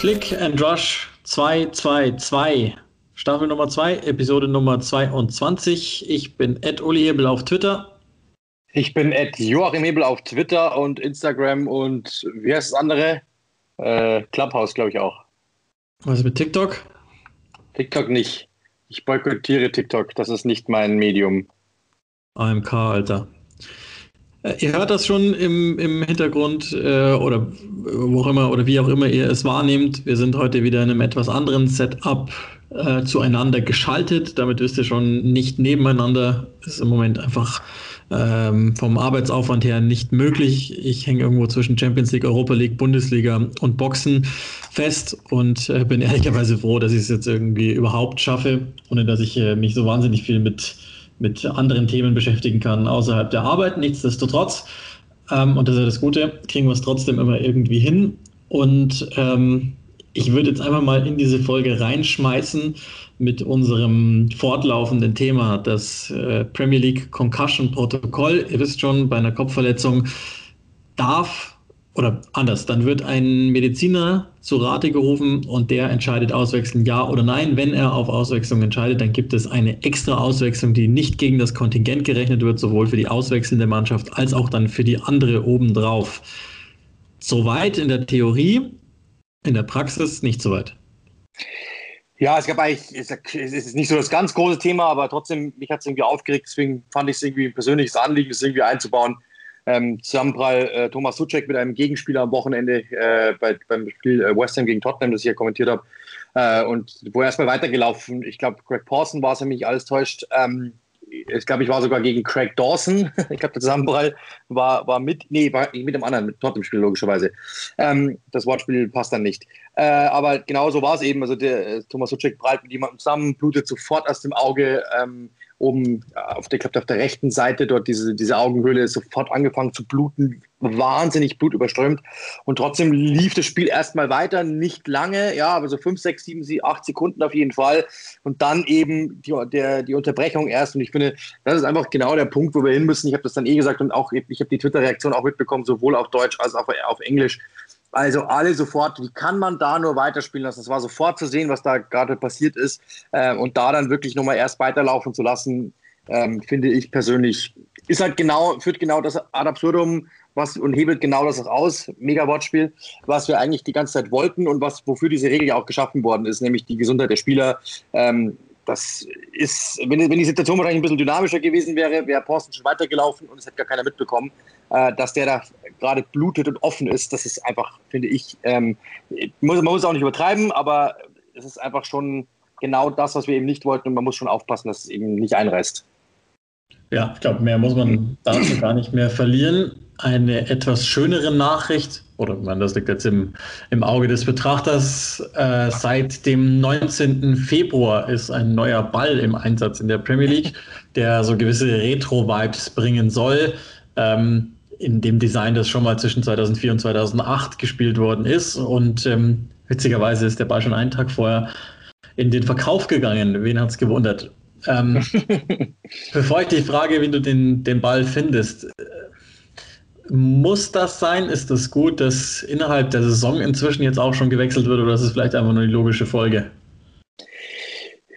Click and Rush 222. Staffel Nummer 2, Episode Nummer 22. Ich bin Ed Uli Hebel auf Twitter. Ich bin Ed Joachim Hebel auf Twitter und Instagram und wie heißt das andere? Äh, Clubhouse, glaube ich auch. Was ist mit TikTok? TikTok nicht. Ich boykottiere TikTok. Das ist nicht mein Medium. AMK, Alter. Äh, ihr hört das schon im, im Hintergrund äh, oder wo auch immer oder wie auch immer ihr es wahrnehmt. Wir sind heute wieder in einem etwas anderen Setup äh, zueinander geschaltet. Damit wisst ihr schon nicht nebeneinander. Ist im Moment einfach ähm, vom Arbeitsaufwand her nicht möglich. Ich hänge irgendwo zwischen Champions League, Europa League, Bundesliga und Boxen fest und äh, bin ehrlicherweise froh, dass ich es jetzt irgendwie überhaupt schaffe, ohne dass ich äh, mich so wahnsinnig viel mit mit anderen Themen beschäftigen kann außerhalb der Arbeit. Nichtsdestotrotz, ähm, und das ist ja das Gute, kriegen wir es trotzdem immer irgendwie hin. Und ähm, ich würde jetzt einfach mal in diese Folge reinschmeißen mit unserem fortlaufenden Thema, das äh, Premier League Concussion Protokoll. Ihr wisst schon, bei einer Kopfverletzung darf oder anders, dann wird ein Mediziner zu Rate gerufen und der entscheidet auswechseln, ja oder nein. Wenn er auf Auswechslung entscheidet, dann gibt es eine extra Auswechslung, die nicht gegen das Kontingent gerechnet wird, sowohl für die auswechselnde Mannschaft als auch dann für die andere obendrauf. Soweit in der Theorie, in der Praxis nicht so weit. Ja, es gab eigentlich, es ist nicht so das ganz große Thema, aber trotzdem, mich hat es irgendwie aufgeregt, deswegen fand ich es irgendwie ein persönliches Anliegen, es irgendwie einzubauen ähm, Zusammenprall äh, Thomas Suchek mit einem Gegenspieler am Wochenende äh, bei, beim Spiel äh, West Ham gegen Tottenham, das ich ja kommentiert habe. Äh, und wo er erstmal weitergelaufen. Ich glaube, Greg Pawson war es, wenn mich alles täuscht. Ähm, ich glaube, ich war sogar gegen Craig Dawson. ich glaube, der Zusammenprall war, war mit, nee, war mit dem anderen, mit Tottenham-Spiel logischerweise. Ähm, das Wortspiel passt dann nicht. Äh, aber genau so war es eben. Also der äh, Thomas Suchek prallt mit jemandem zusammen, blutet sofort aus dem Auge. Ähm, oben auf der, glaub, auf der rechten Seite, dort diese, diese Augenhöhle sofort angefangen zu bluten, wahnsinnig blutüberströmt. Und trotzdem lief das Spiel erstmal weiter, nicht lange, ja, aber so fünf, sechs, sieben, acht Sekunden auf jeden Fall. Und dann eben die, der, die Unterbrechung erst. Und ich finde, das ist einfach genau der Punkt, wo wir hin müssen. Ich habe das dann eh gesagt und auch, ich habe die Twitter-Reaktion auch mitbekommen, sowohl auf Deutsch als auch auf Englisch. Also alle sofort, wie kann man da nur weiterspielen lassen? Es war sofort zu sehen, was da gerade passiert ist. Ähm, und da dann wirklich nochmal erst weiterlaufen zu lassen, ähm, finde ich persönlich, ist halt genau, führt genau das ad absurdum was, und hebelt genau das aus, mega Wortspiel, was wir eigentlich die ganze Zeit wollten und was, wofür diese Regel ja auch geschaffen worden ist, nämlich die Gesundheit der Spieler. Ähm, das ist, wenn, wenn die Situation wahrscheinlich ein bisschen dynamischer gewesen wäre, wäre Posten schon weitergelaufen und es hätte gar keiner mitbekommen, äh, dass der da gerade blutet und offen ist. Das ist einfach, finde ich, ähm, muss, man muss auch nicht übertreiben, aber es ist einfach schon genau das, was wir eben nicht wollten und man muss schon aufpassen, dass es eben nicht einreißt. Ja, ich glaube, mehr muss man dazu gar nicht mehr verlieren. Eine etwas schönere Nachricht, oder man, das liegt jetzt im, im Auge des Betrachters, äh, seit dem 19. Februar ist ein neuer Ball im Einsatz in der Premier League, der so gewisse Retro-Vibes bringen soll. Ähm, in dem Design, das schon mal zwischen 2004 und 2008 gespielt worden ist. Und ähm, witzigerweise ist der Ball schon einen Tag vorher in den Verkauf gegangen. Wen hat es gewundert? Ähm, bevor ich dich frage, wie du den, den Ball findest, muss das sein? Ist das gut, dass innerhalb der Saison inzwischen jetzt auch schon gewechselt wird oder ist es vielleicht einfach nur die logische Folge?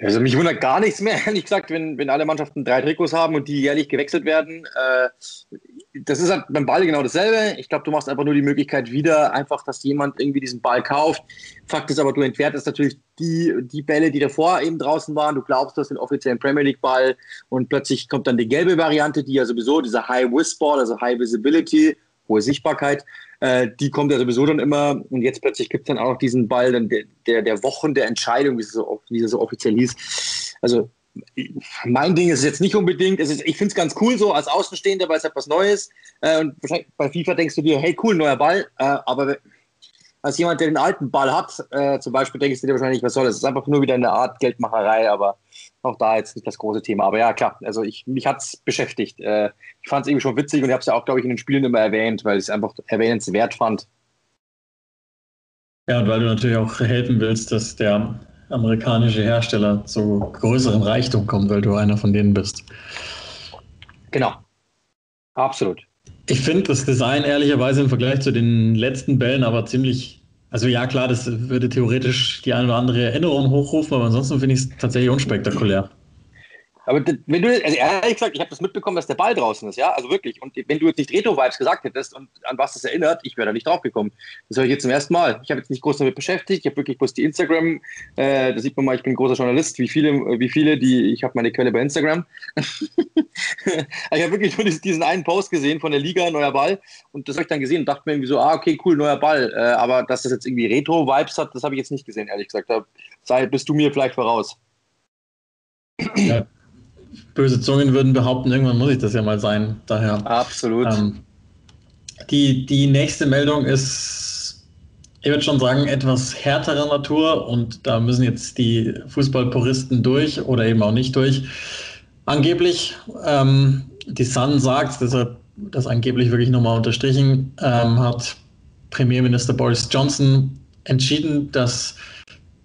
Also mich wundert gar nichts mehr, ehrlich gesagt, wenn, wenn alle Mannschaften drei Trikots haben und die jährlich gewechselt werden. Äh, das ist halt beim Ball genau dasselbe. Ich glaube, du machst einfach nur die Möglichkeit wieder, einfach, dass jemand irgendwie diesen Ball kauft. Fakt ist aber, du entwertest natürlich die, die Bälle, die davor eben draußen waren. Du glaubst, du hast den offiziellen Premier League Ball und plötzlich kommt dann die gelbe Variante, die ja sowieso dieser High Ball, also High Visibility, hohe Sichtbarkeit, äh, die kommt ja sowieso dann immer. Und jetzt plötzlich gibt es dann auch noch diesen Ball dann der, der, der Wochen der Entscheidung, wie es so, wie es so offiziell hieß. Also mein Ding ist jetzt nicht unbedingt. Ist, ich finde es ganz cool so als Außenstehender, weil es etwas Neues. Äh, und wahrscheinlich bei FIFA denkst du dir, hey cool, neuer Ball. Äh, aber als jemand, der den alten Ball hat, äh, zum Beispiel, denkst du dir wahrscheinlich, was soll das? Es ist einfach nur wieder eine Art Geldmacherei, aber auch da jetzt nicht das große Thema. Aber ja, klar, also ich, mich hat es beschäftigt. Äh, ich fand es irgendwie schon witzig und ich habe es ja auch, glaube ich, in den Spielen immer erwähnt, weil ich es einfach erwähnenswert fand. Ja, und weil du natürlich auch helfen willst, dass der amerikanische Hersteller zu größerem Reichtum kommt, weil du einer von denen bist. Genau. Absolut. Ich finde das Design ehrlicherweise im Vergleich zu den letzten Bällen aber ziemlich Also ja, klar, das würde theoretisch die eine oder andere Erinnerung hochrufen, aber ansonsten finde ich es tatsächlich unspektakulär. Aber wenn du, also ehrlich gesagt, ich habe das mitbekommen, dass der Ball draußen ist, ja, also wirklich. Und wenn du jetzt nicht Retro-Vibes gesagt hättest und an was das erinnert, ich wäre da nicht drauf gekommen. Das höre ich jetzt zum ersten Mal. Ich habe jetzt nicht groß damit beschäftigt. Ich habe wirklich bloß die Instagram, äh, da sieht man mal, ich bin ein großer Journalist, wie viele, wie viele, die, ich habe meine Quelle bei Instagram. ich habe wirklich nur diesen einen Post gesehen von der Liga, neuer Ball. Und das habe ich dann gesehen und dachte mir irgendwie so, ah, okay, cool, neuer Ball. Äh, aber dass das jetzt irgendwie Retro-Vibes hat, das habe ich jetzt nicht gesehen, ehrlich gesagt. Da sei, bist du mir vielleicht voraus. Ja böse Zungen würden behaupten, irgendwann muss ich das ja mal sein. Daher. Absolut. Ähm, die, die nächste Meldung ist, ich würde schon sagen, etwas härterer Natur und da müssen jetzt die Fußballpuristen durch oder eben auch nicht durch. Angeblich, ähm, die Sun sagt, deshalb das angeblich wirklich nochmal unterstrichen, ähm, hat Premierminister Boris Johnson entschieden, dass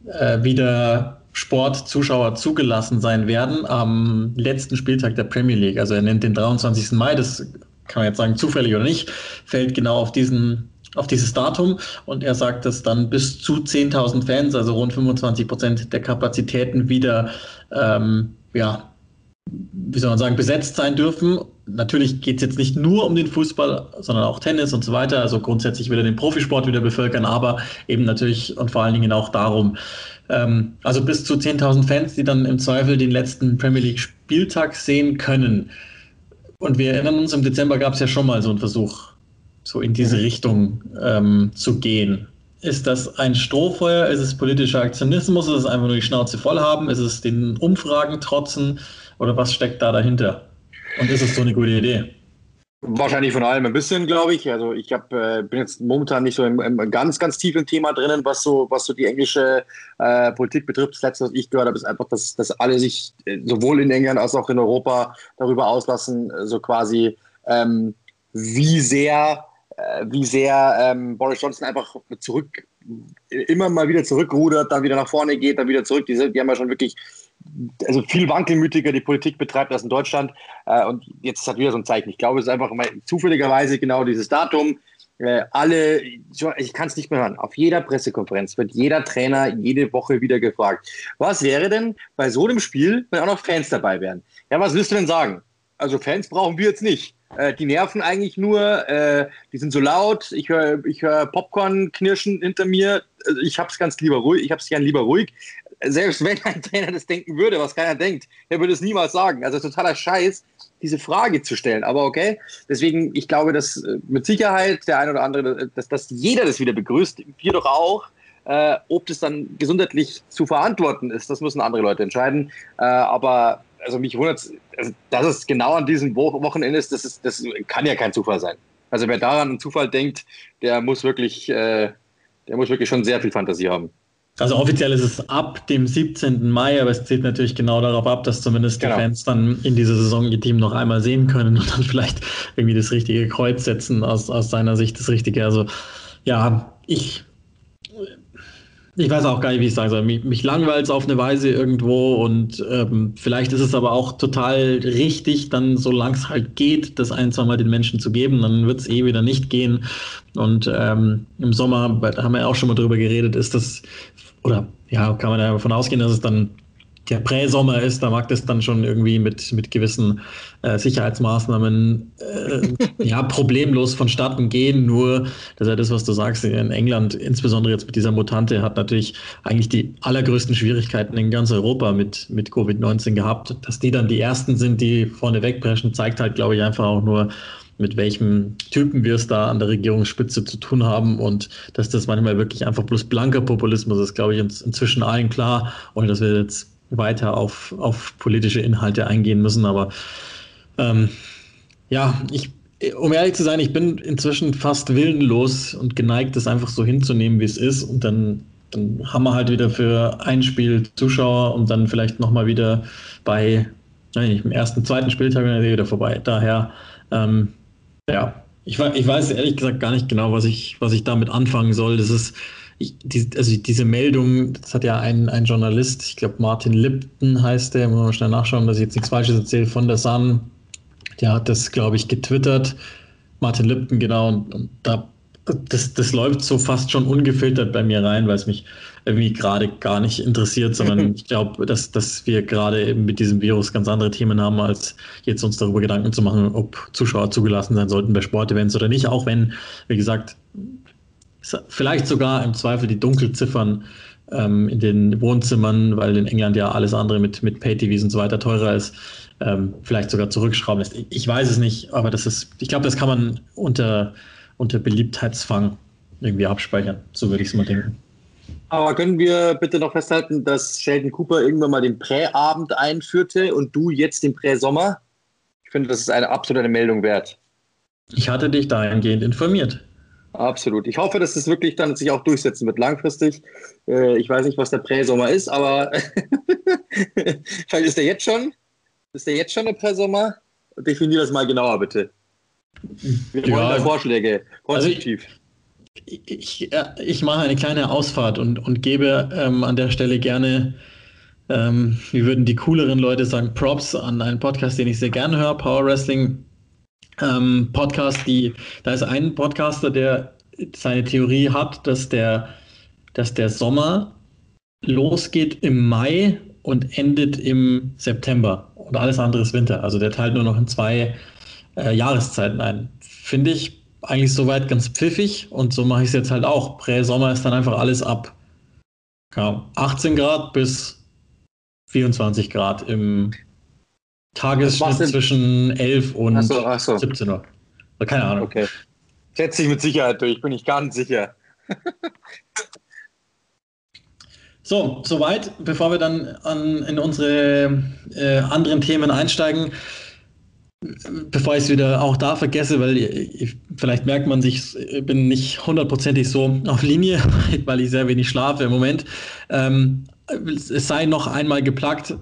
äh, wieder Sportzuschauer zugelassen sein werden am letzten Spieltag der Premier League. Also er nennt den 23. Mai, das kann man jetzt sagen, zufällig oder nicht, fällt genau auf diesen auf dieses Datum und er sagt, dass dann bis zu 10.000 Fans, also rund 25 Prozent der Kapazitäten wieder, ähm, ja, wie soll man sagen, besetzt sein dürfen. Natürlich geht es jetzt nicht nur um den Fußball, sondern auch Tennis und so weiter, also grundsätzlich wieder den Profisport wieder bevölkern, aber eben natürlich und vor allen Dingen auch darum, ähm, also bis zu 10.000 Fans, die dann im Zweifel den letzten Premier League Spieltag sehen können. Und wir erinnern uns, im Dezember gab es ja schon mal so einen Versuch, so in diese Richtung ähm, zu gehen. Ist das ein Strohfeuer? Ist es politischer Aktionismus? Ist es einfach nur die Schnauze voll haben? Ist es den Umfragen trotzen? Oder was steckt da dahinter? Und ist es so eine gute Idee? Wahrscheinlich von allem ein bisschen, glaube ich. Also ich hab, äh, bin jetzt momentan nicht so im, im ganz, ganz tiefen Thema drinnen, was so, was so die englische äh, Politik betrifft. Das letzte, was ich gehört habe, ist einfach, dass, dass alle sich äh, sowohl in England als auch in Europa darüber auslassen, äh, so quasi, ähm, wie sehr, äh, wie sehr ähm, Boris Johnson einfach zurück, immer mal wieder zurückrudert, dann wieder nach vorne geht, dann wieder zurück. Die, sind, die haben ja schon wirklich also viel wankelmütiger die Politik betreibt als in Deutschland. Äh, und jetzt hat wieder so ein Zeichen. Ich glaube, es ist einfach mal zufälligerweise genau dieses Datum. Äh, alle, ich kann es nicht mehr hören, auf jeder Pressekonferenz wird jeder Trainer jede Woche wieder gefragt, was wäre denn bei so einem Spiel, wenn auch noch Fans dabei wären? Ja, was willst du denn sagen? Also Fans brauchen wir jetzt nicht. Äh, die nerven eigentlich nur, äh, die sind so laut, ich höre ich hör Popcorn knirschen hinter mir, also ich habe es ganz lieber ruhig, ich habe es gern lieber ruhig selbst wenn ein Trainer das denken würde, was keiner denkt, er würde es niemals sagen. Also totaler Scheiß, diese Frage zu stellen. Aber okay, deswegen, ich glaube, dass äh, mit Sicherheit der ein oder andere, dass, dass jeder das wieder begrüßt, wir doch auch. Äh, ob das dann gesundheitlich zu verantworten ist, das müssen andere Leute entscheiden. Äh, aber also mich wundert also, dass es genau an diesem Wochenende ist, das, ist, das kann ja kein Zufall sein. Also wer daran einen Zufall denkt, der muss wirklich, äh, der muss wirklich schon sehr viel Fantasie haben. Also offiziell ist es ab dem 17. Mai, aber es zählt natürlich genau darauf ab, dass zumindest genau. die Fans dann in dieser Saison ihr Team noch einmal sehen können und dann vielleicht irgendwie das richtige Kreuz setzen, aus, aus seiner Sicht das Richtige. Also ja, ich, ich weiß auch gar nicht, wie ich sagen soll. Mich, mich langweilt es auf eine Weise irgendwo und ähm, vielleicht ist es aber auch total richtig, dann solange es halt geht, das ein, zwei Mal den Menschen zu geben, dann wird es eh wieder nicht gehen. Und ähm, im Sommer, da haben wir ja auch schon mal drüber geredet, ist das oder ja, kann man davon ausgehen, dass es dann der Präsommer ist, da mag das dann schon irgendwie mit, mit gewissen äh, Sicherheitsmaßnahmen äh, ja, problemlos vonstatten gehen. Nur, das ist ja das, was du sagst, in England, insbesondere jetzt mit dieser Mutante, hat natürlich eigentlich die allergrößten Schwierigkeiten in ganz Europa mit, mit Covid-19 gehabt. Dass die dann die ersten sind, die vorne wegpreschen, zeigt halt, glaube ich, einfach auch nur, mit welchem Typen wir es da an der Regierungsspitze zu tun haben und dass das manchmal wirklich einfach bloß blanker Populismus ist, glaube ich, inzwischen allen klar, ohne dass wir jetzt weiter auf, auf politische Inhalte eingehen müssen. Aber ähm, ja, ich, um ehrlich zu sein, ich bin inzwischen fast willenlos und geneigt, das einfach so hinzunehmen, wie es ist. Und dann, dann haben wir halt wieder für ein Spiel Zuschauer und dann vielleicht nochmal wieder bei, nein, im ersten, zweiten Spieltag wieder vorbei. Daher ähm, ja, ich, ich weiß ehrlich gesagt gar nicht genau, was ich, was ich damit anfangen soll. Das ist, ich, die, also diese Meldung, das hat ja ein, ein Journalist, ich glaube Martin Lipton heißt der, muss man schnell nachschauen, dass ich jetzt nichts Falsches erzähle, von der Sun. Der hat das, glaube ich, getwittert. Martin Lipton, genau, und, und da das, das läuft so fast schon ungefiltert bei mir rein, weil es mich irgendwie gerade gar nicht interessiert, sondern ich glaube, dass, dass wir gerade eben mit diesem Virus ganz andere Themen haben, als jetzt uns darüber Gedanken zu machen, ob Zuschauer zugelassen sein sollten bei Sportevents oder nicht, auch wenn, wie gesagt, vielleicht sogar im Zweifel die Dunkelziffern ähm, in den Wohnzimmern, weil in England ja alles andere mit, mit Pay-TVs und so weiter teurer ist, ähm, vielleicht sogar zurückschrauben lässt. Ich, ich weiß es nicht, aber das ist, ich glaube, das kann man unter unter Beliebtheitsfang irgendwie abspeichern. So würde ich es mal denken. Aber können wir bitte noch festhalten, dass Sheldon Cooper irgendwann mal den Präabend einführte und du jetzt den Präsommer? Ich finde, das ist eine absolute Meldung wert. Ich hatte dich dahingehend informiert. Absolut. Ich hoffe, dass es wirklich dann sich auch durchsetzen wird langfristig. Äh, ich weiß nicht, was der Präsommer ist, aber vielleicht ist der jetzt schon. Ist der jetzt schon der Präsommer? Definier das mal genauer, bitte. Wir ja, wollen da Vorschläge, konstruktiv. Also ich, ich, mache eine kleine Ausfahrt und, und gebe ähm, an der Stelle gerne, ähm, wie würden die cooleren Leute sagen, Props an einen Podcast, den ich sehr gerne höre, Power Wrestling ähm, Podcast. Die, da ist ein Podcaster, der seine Theorie hat, dass der, dass der Sommer losgeht im Mai und endet im September und alles andere ist Winter. Also der teilt nur noch in zwei äh, Jahreszeiten ein. Finde ich eigentlich soweit ganz pfiffig und so mache ich es jetzt halt auch. Prä-Sommer ist dann einfach alles ab ja, 18 Grad bis 24 Grad im Tagesschnitt zwischen 11 und ach so, ach so. 17 Uhr. Keine Ahnung. Okay. Setze ich mit Sicherheit durch, bin ich ganz sicher. so, soweit, bevor wir dann an, in unsere äh, anderen Themen einsteigen bevor ich es wieder auch da vergesse, weil ich, vielleicht merkt man sich, ich bin nicht hundertprozentig so auf Linie, weil ich sehr wenig schlafe im Moment. Ähm, es sei noch einmal geplagt.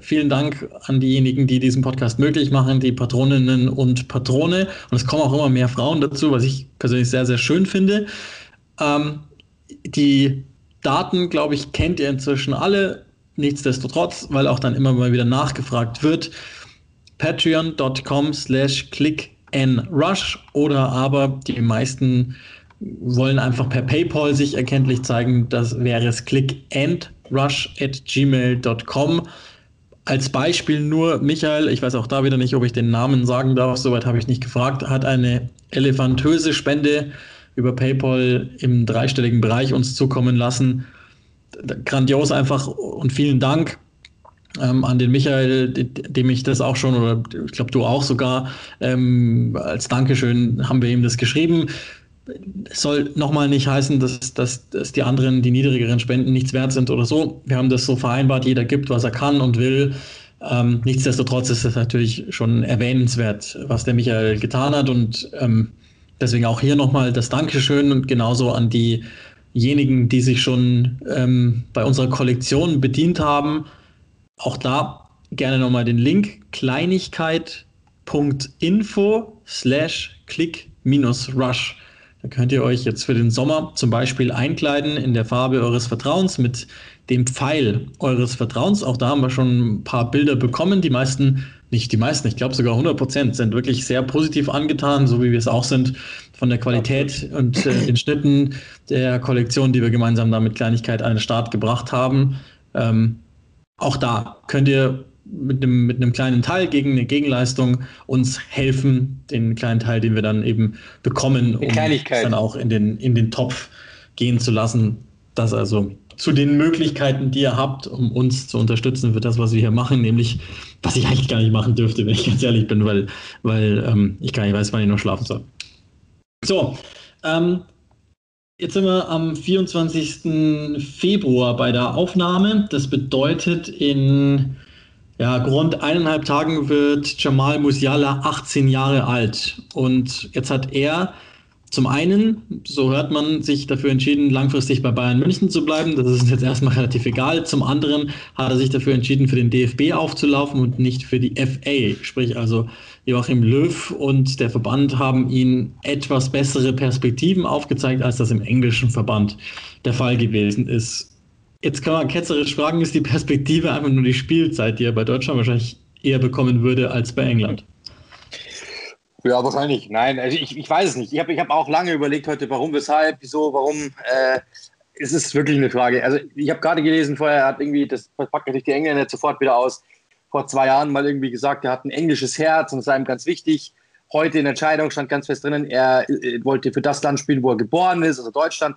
Vielen Dank an diejenigen, die diesen Podcast möglich machen, die Patroninnen und Patrone. Und es kommen auch immer mehr Frauen dazu, was ich persönlich sehr, sehr schön finde. Ähm, die Daten, glaube ich, kennt ihr inzwischen alle. Nichtsdestotrotz, weil auch dann immer mal wieder nachgefragt wird patreon.com slash clicknrush oder aber die meisten wollen einfach per PayPal sich erkenntlich zeigen. Das wäre es clickandrush at gmail.com. Als Beispiel nur, Michael, ich weiß auch da wieder nicht, ob ich den Namen sagen darf, soweit habe ich nicht gefragt, hat eine elefantöse Spende über PayPal im dreistelligen Bereich uns zukommen lassen. Grandios einfach und vielen Dank ähm, an den Michael, dem ich das auch schon, oder ich glaube du auch sogar, ähm, als Dankeschön haben wir ihm das geschrieben. Es soll nochmal nicht heißen, dass, dass, dass die anderen, die niedrigeren Spenden nichts wert sind oder so. Wir haben das so vereinbart, jeder gibt, was er kann und will. Ähm, nichtsdestotrotz ist es natürlich schon erwähnenswert, was der Michael getan hat und ähm, deswegen auch hier nochmal das Dankeschön und genauso an diejenigen, die sich schon ähm, bei unserer Kollektion bedient haben auch da gerne nochmal den Link kleinigkeit.info slash click minus rush. Da könnt ihr euch jetzt für den Sommer zum Beispiel einkleiden in der Farbe eures Vertrauens mit dem Pfeil eures Vertrauens. Auch da haben wir schon ein paar Bilder bekommen. Die meisten, nicht die meisten, ich glaube sogar 100 Prozent, sind wirklich sehr positiv angetan, so wie wir es auch sind, von der Qualität und äh, den Schnitten der Kollektion, die wir gemeinsam da mit Kleinigkeit an den Start gebracht haben. Ähm, auch da könnt ihr mit einem, mit einem kleinen Teil gegen eine Gegenleistung uns helfen, den kleinen Teil, den wir dann eben bekommen, um dann auch in den, in den Topf gehen zu lassen. Das also zu den Möglichkeiten, die ihr habt, um uns zu unterstützen für das, was wir hier machen, nämlich was ich eigentlich gar nicht machen dürfte, wenn ich ganz ehrlich bin, weil, weil ähm, ich gar nicht weiß, wann ich noch schlafen soll. So, ähm, Jetzt sind wir am 24. Februar bei der Aufnahme. Das bedeutet, in ja, rund eineinhalb Tagen wird Jamal Musiala 18 Jahre alt. Und jetzt hat er zum einen, so hört man, sich dafür entschieden, langfristig bei Bayern München zu bleiben. Das ist jetzt erstmal relativ egal. Zum anderen hat er sich dafür entschieden, für den DFB aufzulaufen und nicht für die FA. Sprich also Joachim Löw und der Verband haben ihn etwas bessere Perspektiven aufgezeigt, als das im englischen Verband der Fall gewesen ist. Jetzt kann man ketzerisch fragen, ist die Perspektive einfach nur die Spielzeit, die er bei Deutschland wahrscheinlich eher bekommen würde als bei England? Ja, wahrscheinlich. Nein, also ich, ich weiß es nicht. Ich habe ich hab auch lange überlegt heute, warum, weshalb, wieso, warum. Äh, es ist wirklich eine Frage. Also ich habe gerade gelesen, vorher hat irgendwie, das packt natürlich die Engländer sofort wieder aus, vor zwei Jahren mal irgendwie gesagt, er hat ein englisches Herz und das sei ihm ganz wichtig. Heute in der Entscheidung stand ganz fest drinnen, er äh, wollte für das Land spielen, wo er geboren ist, also Deutschland.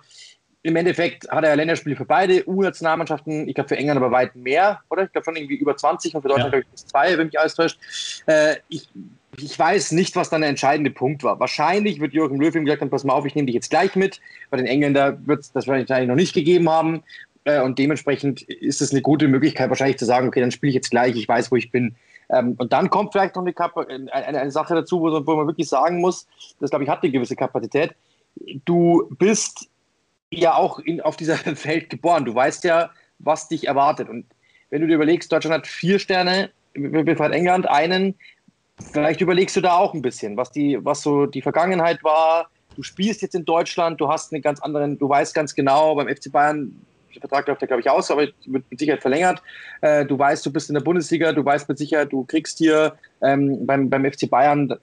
Im Endeffekt hat er Länderspiele für beide U-Nationalmannschaften, ich glaube für England aber weit mehr, oder? Ich glaube schon irgendwie über 20 und für Deutschland ja. glaube ich zwei, wenn mich alles täuscht. Äh, ich ich weiß nicht, was dann der entscheidende Punkt war. Wahrscheinlich wird Jürgen Löw ihm gesagt haben, pass mal auf, ich nehme dich jetzt gleich mit. Bei den Engländer wird es das wahrscheinlich noch nicht gegeben haben. Äh, und dementsprechend ist es eine gute Möglichkeit, wahrscheinlich zu sagen, okay, dann spiele ich jetzt gleich, ich weiß, wo ich bin. Ähm, und dann kommt vielleicht noch eine, eine, eine Sache dazu, wo, wo, man wirklich sagen muss, das glaube ich hat eine gewisse Kapazität. Du bist ja auch in, auf dieser Welt geboren. Du weißt ja, was dich erwartet. Und wenn du dir überlegst, Deutschland hat vier Sterne, befreit England einen, Vielleicht überlegst du da auch ein bisschen, was, die, was so die Vergangenheit war. Du spielst jetzt in Deutschland, du hast einen ganz anderen, du weißt ganz genau, beim FC Bayern, der Vertrag läuft ja, glaube ich, aus, aber wird mit Sicherheit verlängert. Äh, du weißt, du bist in der Bundesliga, du weißt mit Sicherheit, du kriegst hier ähm, beim, beim FC Bayern,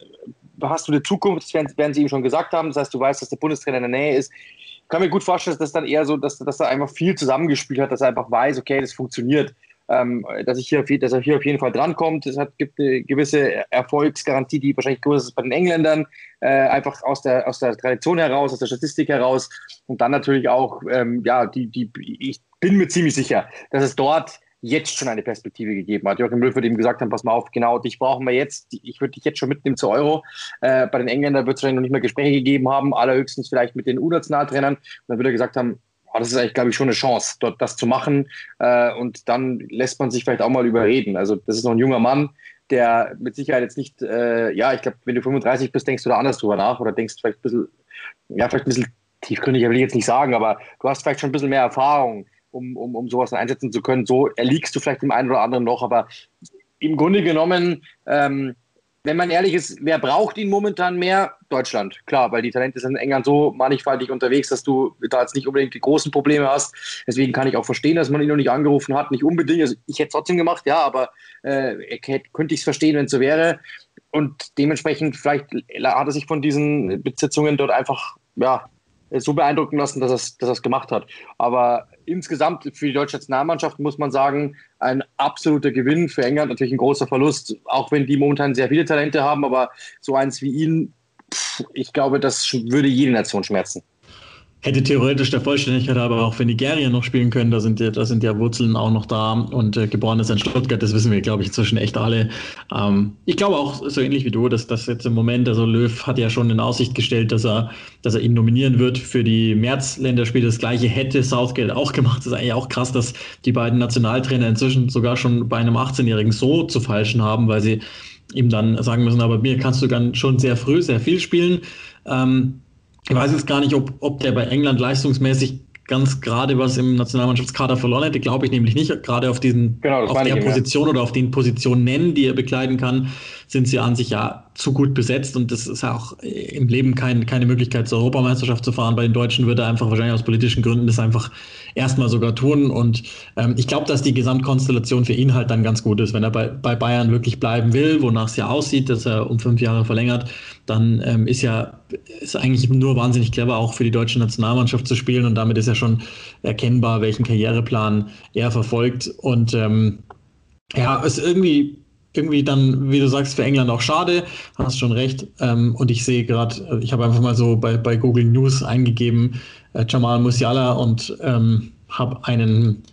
hast du eine Zukunft, das werden, werden sie ihm schon gesagt haben. Das heißt, du weißt, dass der Bundestrainer in der Nähe ist. Ich kann mir gut vorstellen, dass das dann eher so, dass, dass er einfach viel zusammengespielt hat, dass er einfach weiß, okay, das funktioniert ähm, dass, ich hier, dass er hier auf jeden Fall drankommt. Es hat, gibt eine gewisse Erfolgsgarantie, die wahrscheinlich größer ist bei den Engländern, äh, einfach aus der, aus der Tradition heraus, aus der Statistik heraus. Und dann natürlich auch, ähm, ja, die, die, ich bin mir ziemlich sicher, dass es dort jetzt schon eine Perspektive gegeben hat. Joachim Löw wird ihm gesagt haben, pass mal auf, genau, dich brauchen wir jetzt, ich würde dich jetzt schon mitnehmen zur Euro. Äh, bei den Engländern wird es vielleicht noch nicht mehr Gespräche gegeben haben, allerhöchstens vielleicht mit den U-Nationaltrainern. Und dann würde er gesagt haben, aber das ist eigentlich, glaube ich, schon eine Chance, dort das zu machen. Äh, und dann lässt man sich vielleicht auch mal überreden. Also, das ist noch ein junger Mann, der mit Sicherheit jetzt nicht, äh, ja, ich glaube, wenn du 35 bist, denkst du da anders drüber nach oder denkst vielleicht ein bisschen, ja, vielleicht ein bisschen tiefgründiger will ich jetzt nicht sagen, aber du hast vielleicht schon ein bisschen mehr Erfahrung, um, um, um sowas einschätzen zu können. So erliegst du vielleicht dem einen oder anderen noch, aber im Grunde genommen ähm, wenn man ehrlich ist, wer braucht ihn momentan mehr? Deutschland, klar, weil die Talente sind in England so mannigfaltig unterwegs, dass du da jetzt nicht unbedingt die großen Probleme hast. Deswegen kann ich auch verstehen, dass man ihn noch nicht angerufen hat. Nicht unbedingt. Also ich hätte es trotzdem gemacht, ja, aber äh, könnte ich es verstehen, wenn es so wäre. Und dementsprechend, vielleicht hat er sich von diesen Besitzungen dort einfach ja, so beeindrucken lassen, dass er es dass gemacht hat. Aber insgesamt für die deutsche Nationalmannschaft muss man sagen, ein absoluter Gewinn für England, natürlich ein großer Verlust, auch wenn die momentan sehr viele Talente haben, aber so eins wie ihn, ich glaube, das würde jede Nation schmerzen hätte theoretisch der Vollständigkeit aber auch für Nigeria noch spielen können. Da sind ja, da sind ja Wurzeln auch noch da und äh, geboren ist in Stuttgart, das wissen wir, glaube ich, inzwischen echt alle. Ähm, ich glaube auch so ähnlich wie du, dass das jetzt im Moment, also Löw hat ja schon in Aussicht gestellt, dass er, dass er ihn nominieren wird für die März-Länderspiele. Das gleiche hätte Southgate auch gemacht. Das ist eigentlich auch krass, dass die beiden Nationaltrainer inzwischen sogar schon bei einem 18-Jährigen so zu falschen haben, weil sie ihm dann sagen müssen, aber mir kannst du dann schon sehr früh sehr viel spielen. Ähm, ich weiß jetzt gar nicht, ob, ob der bei England leistungsmäßig ganz gerade was im Nationalmannschaftskader verloren hätte, glaube ich nämlich nicht. Gerade auf diesen genau, auf der Position oder auf den Positionen, die er bekleiden kann, sind sie an sich ja zu gut besetzt und das ist ja auch im Leben kein, keine Möglichkeit zur Europameisterschaft zu fahren. Bei den Deutschen würde er einfach wahrscheinlich aus politischen Gründen das einfach erstmal sogar tun. Und ähm, ich glaube, dass die Gesamtkonstellation für ihn halt dann ganz gut ist, wenn er bei, bei Bayern wirklich bleiben will, wonach es ja aussieht, dass er um fünf Jahre verlängert, dann ähm, ist ja ist eigentlich nur wahnsinnig clever auch für die deutsche Nationalmannschaft zu spielen. Und damit ist ja schon erkennbar, welchen Karriereplan er verfolgt. Und ähm, ja, ist irgendwie irgendwie dann, wie du sagst, für England auch schade. Hast schon recht. Ähm, und ich sehe gerade, ich habe einfach mal so bei, bei Google News eingegeben, äh, Jamal Musiala und ähm, habe einen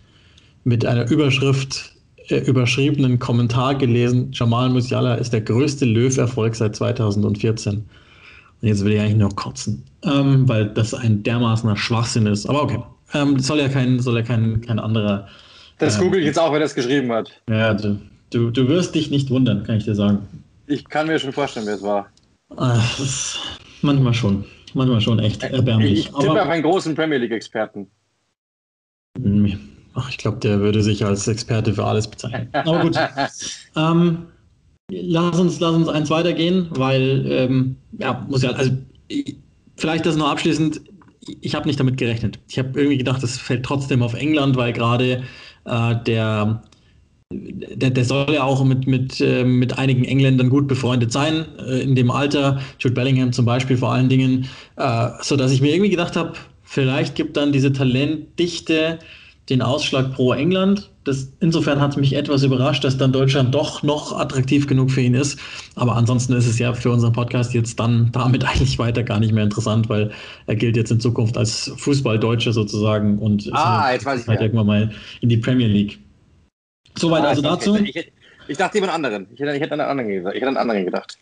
mit einer Überschrift äh, überschriebenen Kommentar gelesen. Jamal Musiala ist der größte Löw-Erfolg seit 2014. Und jetzt will ich eigentlich nur kotzen, ähm, weil das ein dermaßener Schwachsinn ist. Aber okay, ähm, soll ja kein, soll ja kein, kein anderer. Das google ich jetzt auch, wer das geschrieben hat. Ja, du, Du, wirst dich nicht wundern, kann ich dir sagen. Ich kann mir schon vorstellen, wer es war. Ach, manchmal schon. Manchmal schon echt erbärmlich. Ich tippe auf einen großen Premier League-Experten. Ach, ich glaube, der würde sich als Experte für alles bezeichnen. Aber gut. ähm, lass, uns, lass uns eins weitergehen, weil, ähm, ja, muss ja, also vielleicht das noch abschließend. Ich habe nicht damit gerechnet. Ich habe irgendwie gedacht, es fällt trotzdem auf England, weil gerade äh, der der, der, soll ja auch mit, mit, äh, mit einigen Engländern gut befreundet sein, äh, in dem Alter, Jude Bellingham zum Beispiel vor allen Dingen, äh, sodass ich mir irgendwie gedacht habe, vielleicht gibt dann diese Talentdichte den Ausschlag pro England. Das, insofern hat es mich etwas überrascht, dass dann Deutschland doch noch attraktiv genug für ihn ist. Aber ansonsten ist es ja für unseren Podcast jetzt dann damit eigentlich weiter gar nicht mehr interessant, weil er gilt jetzt in Zukunft als Fußballdeutscher sozusagen und ah, jetzt weiß ich halt irgendwann mal in die Premier League. Soweit ah, also dazu. Ich, ich, ich, dachte jemand anderen. Ich hätte, ich hätte an einen anderen gedacht. Ich hätte an anderen gedacht.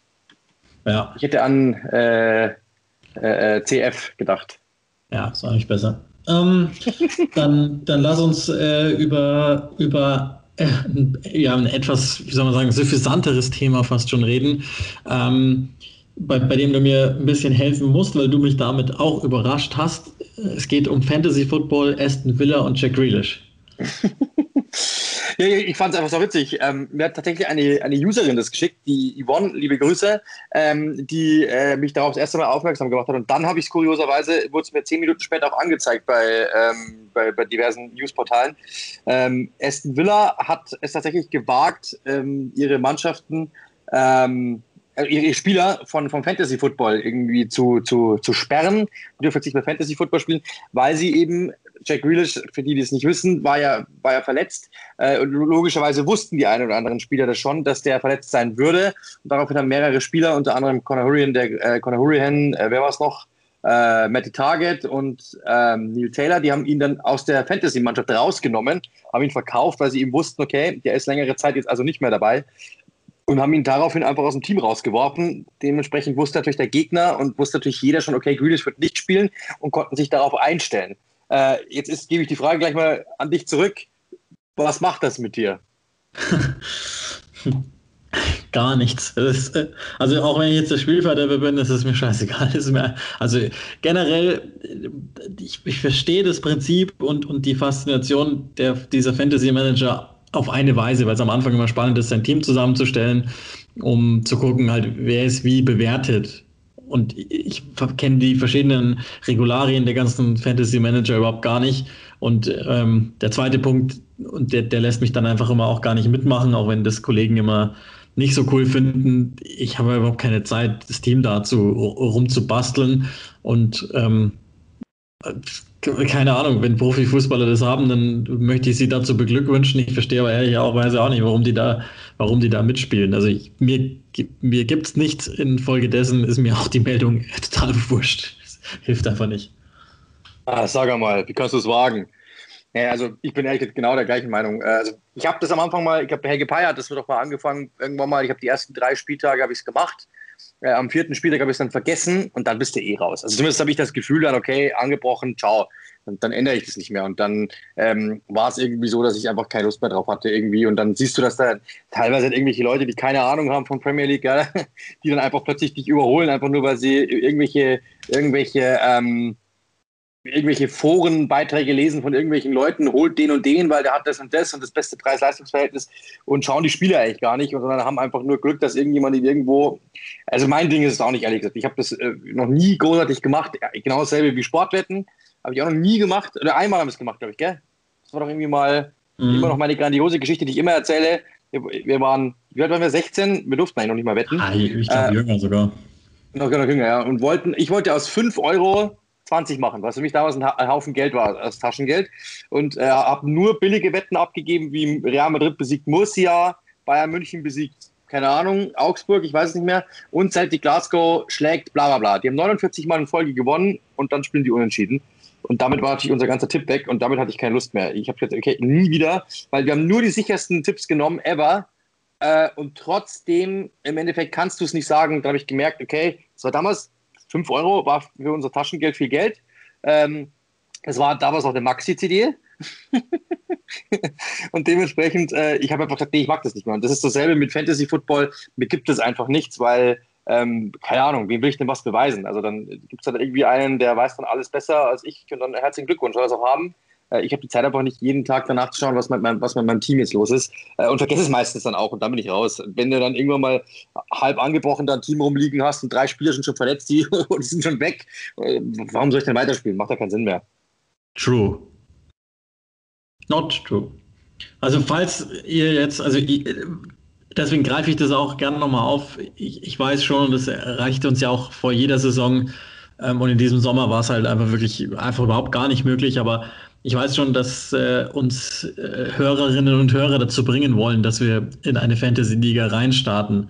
Ja. Ich hätte an äh, äh, äh CF gedacht. Ja, ist eigentlich besser. Ähm, dann, dann lass uns äh, über, über äh, ja, ein etwas, wie soll man sagen, suffisanteres Thema fast schon reden. Ähm, bei, bei, dem du mir ein bisschen helfen musst, weil du mich damit auch überrascht hast. Es geht um Fantasy Football, Aston Villa und Jack Grealish. Ja, ich fand es einfach so witzig. Ähm, mir hat tatsächlich eine, eine Userin das geschickt, die Yvonne, liebe Grüße, ähm, die äh, mich darauf das erste Mal aufmerksam gemacht hat. Und dann habe ich es kurioserweise, wurde es mir zehn Minuten später auch angezeigt bei, ähm, bei, bei, diversen Newsportalen. Ähm, Aston Villa hat es tatsächlich gewagt, ähm, ihre Mannschaften ähm, äh, ihre Spieler von, vom Fantasy Football irgendwie zu, zu, zu sperren, dürfen jetzt nicht mehr Fantasy Football spielen, weil sie eben Jack Grealish, für die, die es nicht wissen, war ja, war ja verletzt. Äh, und logischerweise wussten die einen oder anderen Spieler das schon, dass der verletzt sein würde. Und daraufhin haben mehrere Spieler, unter anderem Conor Hurrihan, der äh, Conor Hurrihan, äh, wer war es noch? Äh, Matty Target und ähm, Neil Taylor, die haben ihn dann aus der Fantasy-Mannschaft rausgenommen, haben ihn verkauft, weil sie ihm wussten, okay, der ist längere Zeit jetzt also nicht mehr dabei und haben ihn daraufhin einfach aus dem Team rausgeworfen. Dementsprechend wusste natürlich der Gegner und wusste natürlich jeder schon, okay, Grealish wird nicht spielen und konnten sich darauf einstellen. Äh, jetzt ist, gebe ich die Frage gleich mal an dich zurück. Was macht das mit dir? Gar nichts. Ist, äh, also auch wenn ich jetzt der Spielverderber bin, ist es mir scheißegal. Ist mir, also generell, ich, ich verstehe das Prinzip und, und die Faszination der, dieser Fantasy Manager auf eine Weise, weil es am Anfang immer spannend ist, sein Team zusammenzustellen, um zu gucken, halt, wer ist wie bewertet und ich kenne die verschiedenen Regularien der ganzen Fantasy Manager überhaupt gar nicht. Und ähm, der zweite Punkt, und der, der lässt mich dann einfach immer auch gar nicht mitmachen, auch wenn das Kollegen immer nicht so cool finden. Ich habe überhaupt keine Zeit, das Team dazu rumzubasteln. Und ähm, keine Ahnung, wenn Profifußballer das haben, dann möchte ich sie dazu beglückwünschen. Ich verstehe aber ehrlicherweise auch nicht, warum die da, warum die da mitspielen. Also ich, mir, mir gibt es nichts. Infolgedessen ist mir auch die Meldung total wurscht. Das hilft einfach nicht. Ah, sag mal, wie kannst du es wagen? Ja, also ich bin ehrlich genau der gleichen Meinung. Äh, also ich habe das am Anfang mal, ich habe Helge Pei hat das wird doch mal angefangen, irgendwann mal, ich habe die ersten drei Spieltage habe ich es gemacht äh, am vierten Spieltag habe ich es dann vergessen und dann bist du eh raus. Also zumindest habe ich das Gefühl dann, okay, angebrochen, ciao. Und dann ändere ich das nicht mehr. Und dann ähm, war es irgendwie so, dass ich einfach keine Lust mehr drauf hatte irgendwie. Und dann siehst du, dass da teilweise irgendwelche Leute, die keine Ahnung haben von Premier League, ja, die dann einfach plötzlich dich überholen, einfach nur, weil sie irgendwelche, irgendwelche ähm, irgendwelche Forenbeiträge lesen von irgendwelchen Leuten, holt den und den, weil der hat das und das und das beste Preis-Leistungs-Verhältnis und schauen die Spieler eigentlich gar nicht, sondern haben einfach nur Glück, dass irgendjemand irgendwo. Also mein Ding ist es auch nicht, ehrlich gesagt. Ich habe das äh, noch nie großartig gemacht. Genau dasselbe wie Sportwetten. Habe ich auch noch nie gemacht. Oder einmal haben wir es gemacht, glaube ich, gell? Das war doch irgendwie mal mhm. immer noch meine grandiose Geschichte, die ich immer erzähle. Wir, wir waren, wie alt waren wir? 16? Wir durften eigentlich noch nicht mal wetten. Ah, ich glaube, äh, jünger sogar. Noch, noch jünger, ja. Und wollten, ich wollte aus 5 Euro 20 machen, was für mich damals ein Haufen Geld war, als Taschengeld. Und äh, habe nur billige Wetten abgegeben, wie Real Madrid besiegt Murcia, Bayern München besiegt, keine Ahnung, Augsburg, ich weiß es nicht mehr. Und Celtic Glasgow schlägt bla bla bla. Die haben 49 Mal in Folge gewonnen und dann spielen die unentschieden. Und damit war natürlich unser ganzer Tipp weg und damit hatte ich keine Lust mehr. Ich habe gesagt, okay, nie wieder, weil wir haben nur die sichersten Tipps genommen, ever. Äh, und trotzdem, im Endeffekt kannst du es nicht sagen. Da habe ich gemerkt, okay, das war damals 5 Euro war für unser Taschengeld viel Geld. Ähm, es war damals auch eine Maxi-CD. und dementsprechend, äh, ich habe einfach gesagt, nee, ich mag das nicht mehr. Und das ist dasselbe mit Fantasy Football. Mir gibt es einfach nichts, weil, ähm, keine Ahnung, wem will ich denn was beweisen? Also dann gibt es dann irgendwie einen, der weiß dann alles besser als ich und dann herzlichen Glückwunsch, soll das auch haben. Äh, ich habe die Zeit einfach nicht, jeden Tag danach zu schauen, was mit, meinem, was mit meinem Team jetzt los ist. Äh, und vergesse es meistens dann auch und dann bin ich raus. Wenn du dann irgendwann mal halb angebrochen dein Team rumliegen hast und drei Spieler sind schon verletzt, die, die sind schon weg, äh, warum soll ich denn weiterspielen? Macht ja keinen Sinn mehr. True. Not true. Also falls ihr jetzt, also deswegen greife ich das auch gerne nochmal auf. Ich, ich, weiß schon, das erreicht uns ja auch vor jeder Saison. Ähm, und in diesem Sommer war es halt einfach wirklich einfach überhaupt gar nicht möglich. Aber ich weiß schon, dass äh, uns äh, Hörerinnen und Hörer dazu bringen wollen, dass wir in eine Fantasy-Liga reinstarten.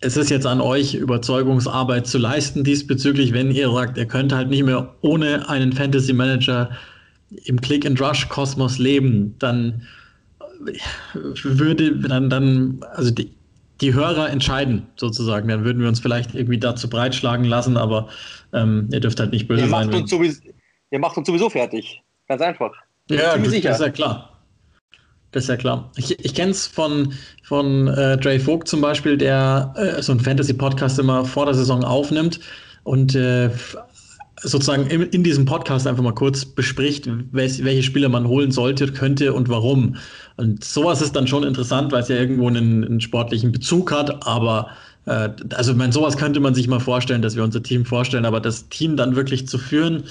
Es ist jetzt an euch, Überzeugungsarbeit zu leisten diesbezüglich, wenn ihr sagt, ihr könnt halt nicht mehr ohne einen Fantasy-Manager im Click-and-Rush-Kosmos leben, dann würde dann, dann also die, die Hörer entscheiden, sozusagen. Dann würden wir uns vielleicht irgendwie dazu breitschlagen lassen, aber ähm, ihr dürft halt nicht böse ihr sein. Macht uns sowieso, ihr macht uns sowieso fertig. Ganz einfach. Ja, das, das ist ja klar. Das ist ja klar. Ich, ich kenne es von, von äh, Dre Vogt zum Beispiel, der äh, so einen Fantasy-Podcast immer vor der Saison aufnimmt und äh, sozusagen in, in, diesem Podcast einfach mal kurz bespricht, welche, welche Spieler man holen sollte, könnte und warum. Und sowas ist dann schon interessant, weil es ja irgendwo einen, einen sportlichen Bezug hat, aber äh, also mein, sowas könnte man sich mal vorstellen, dass wir unser Team vorstellen, aber das Team dann wirklich zu führen,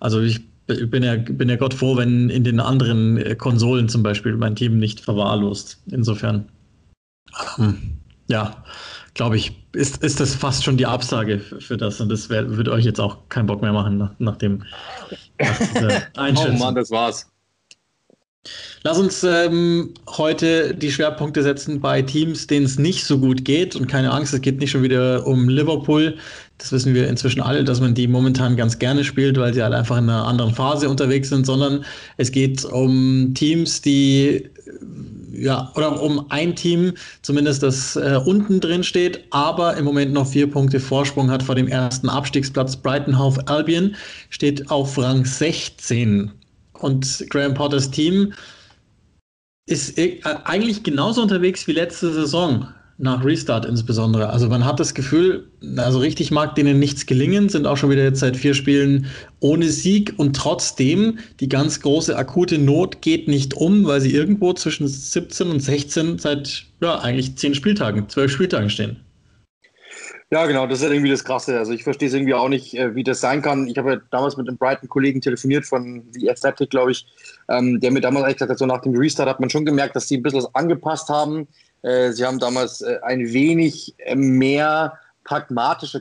also ich bin ja, bin ja Gott froh, wenn in den anderen äh, Konsolen zum Beispiel mein Team nicht verwahrlost. Insofern, ähm, ja, glaube ich, ist, ist das fast schon die Absage für das. Und das wär, würde euch jetzt auch keinen Bock mehr machen nach, nach dem nach Einschätzung. oh Mann, das war's. Lass uns ähm, heute die Schwerpunkte setzen bei Teams, denen es nicht so gut geht. Und keine Angst, es geht nicht schon wieder um Liverpool. Das wissen wir inzwischen alle, dass man die momentan ganz gerne spielt, weil sie halt einfach in einer anderen Phase unterwegs sind, sondern es geht um Teams, die ja, oder um ein Team, zumindest das äh, unten drin steht, aber im Moment noch vier Punkte Vorsprung hat vor dem ersten Abstiegsplatz. Brighton Hove Albion steht auf Rang 16. Und Graham Potters Team ist äh, eigentlich genauso unterwegs wie letzte Saison nach Restart insbesondere. Also man hat das Gefühl, also richtig mag denen nichts gelingen, sind auch schon wieder jetzt seit vier Spielen ohne Sieg und trotzdem die ganz große akute Not geht nicht um, weil sie irgendwo zwischen 17 und 16 seit ja eigentlich zehn Spieltagen, zwölf Spieltagen stehen. Ja, genau, das ist irgendwie das Krasse. Also ich verstehe es irgendwie auch nicht, äh, wie das sein kann. Ich habe ja damals mit einem Brighton-Kollegen telefoniert von The Athletic, glaube ich, ähm, der mir damals eigentlich gesagt hat, so nach dem Restart hat man schon gemerkt, dass sie ein bisschen was angepasst haben sie haben damals äh, ein wenig äh, mehr pragmatischer,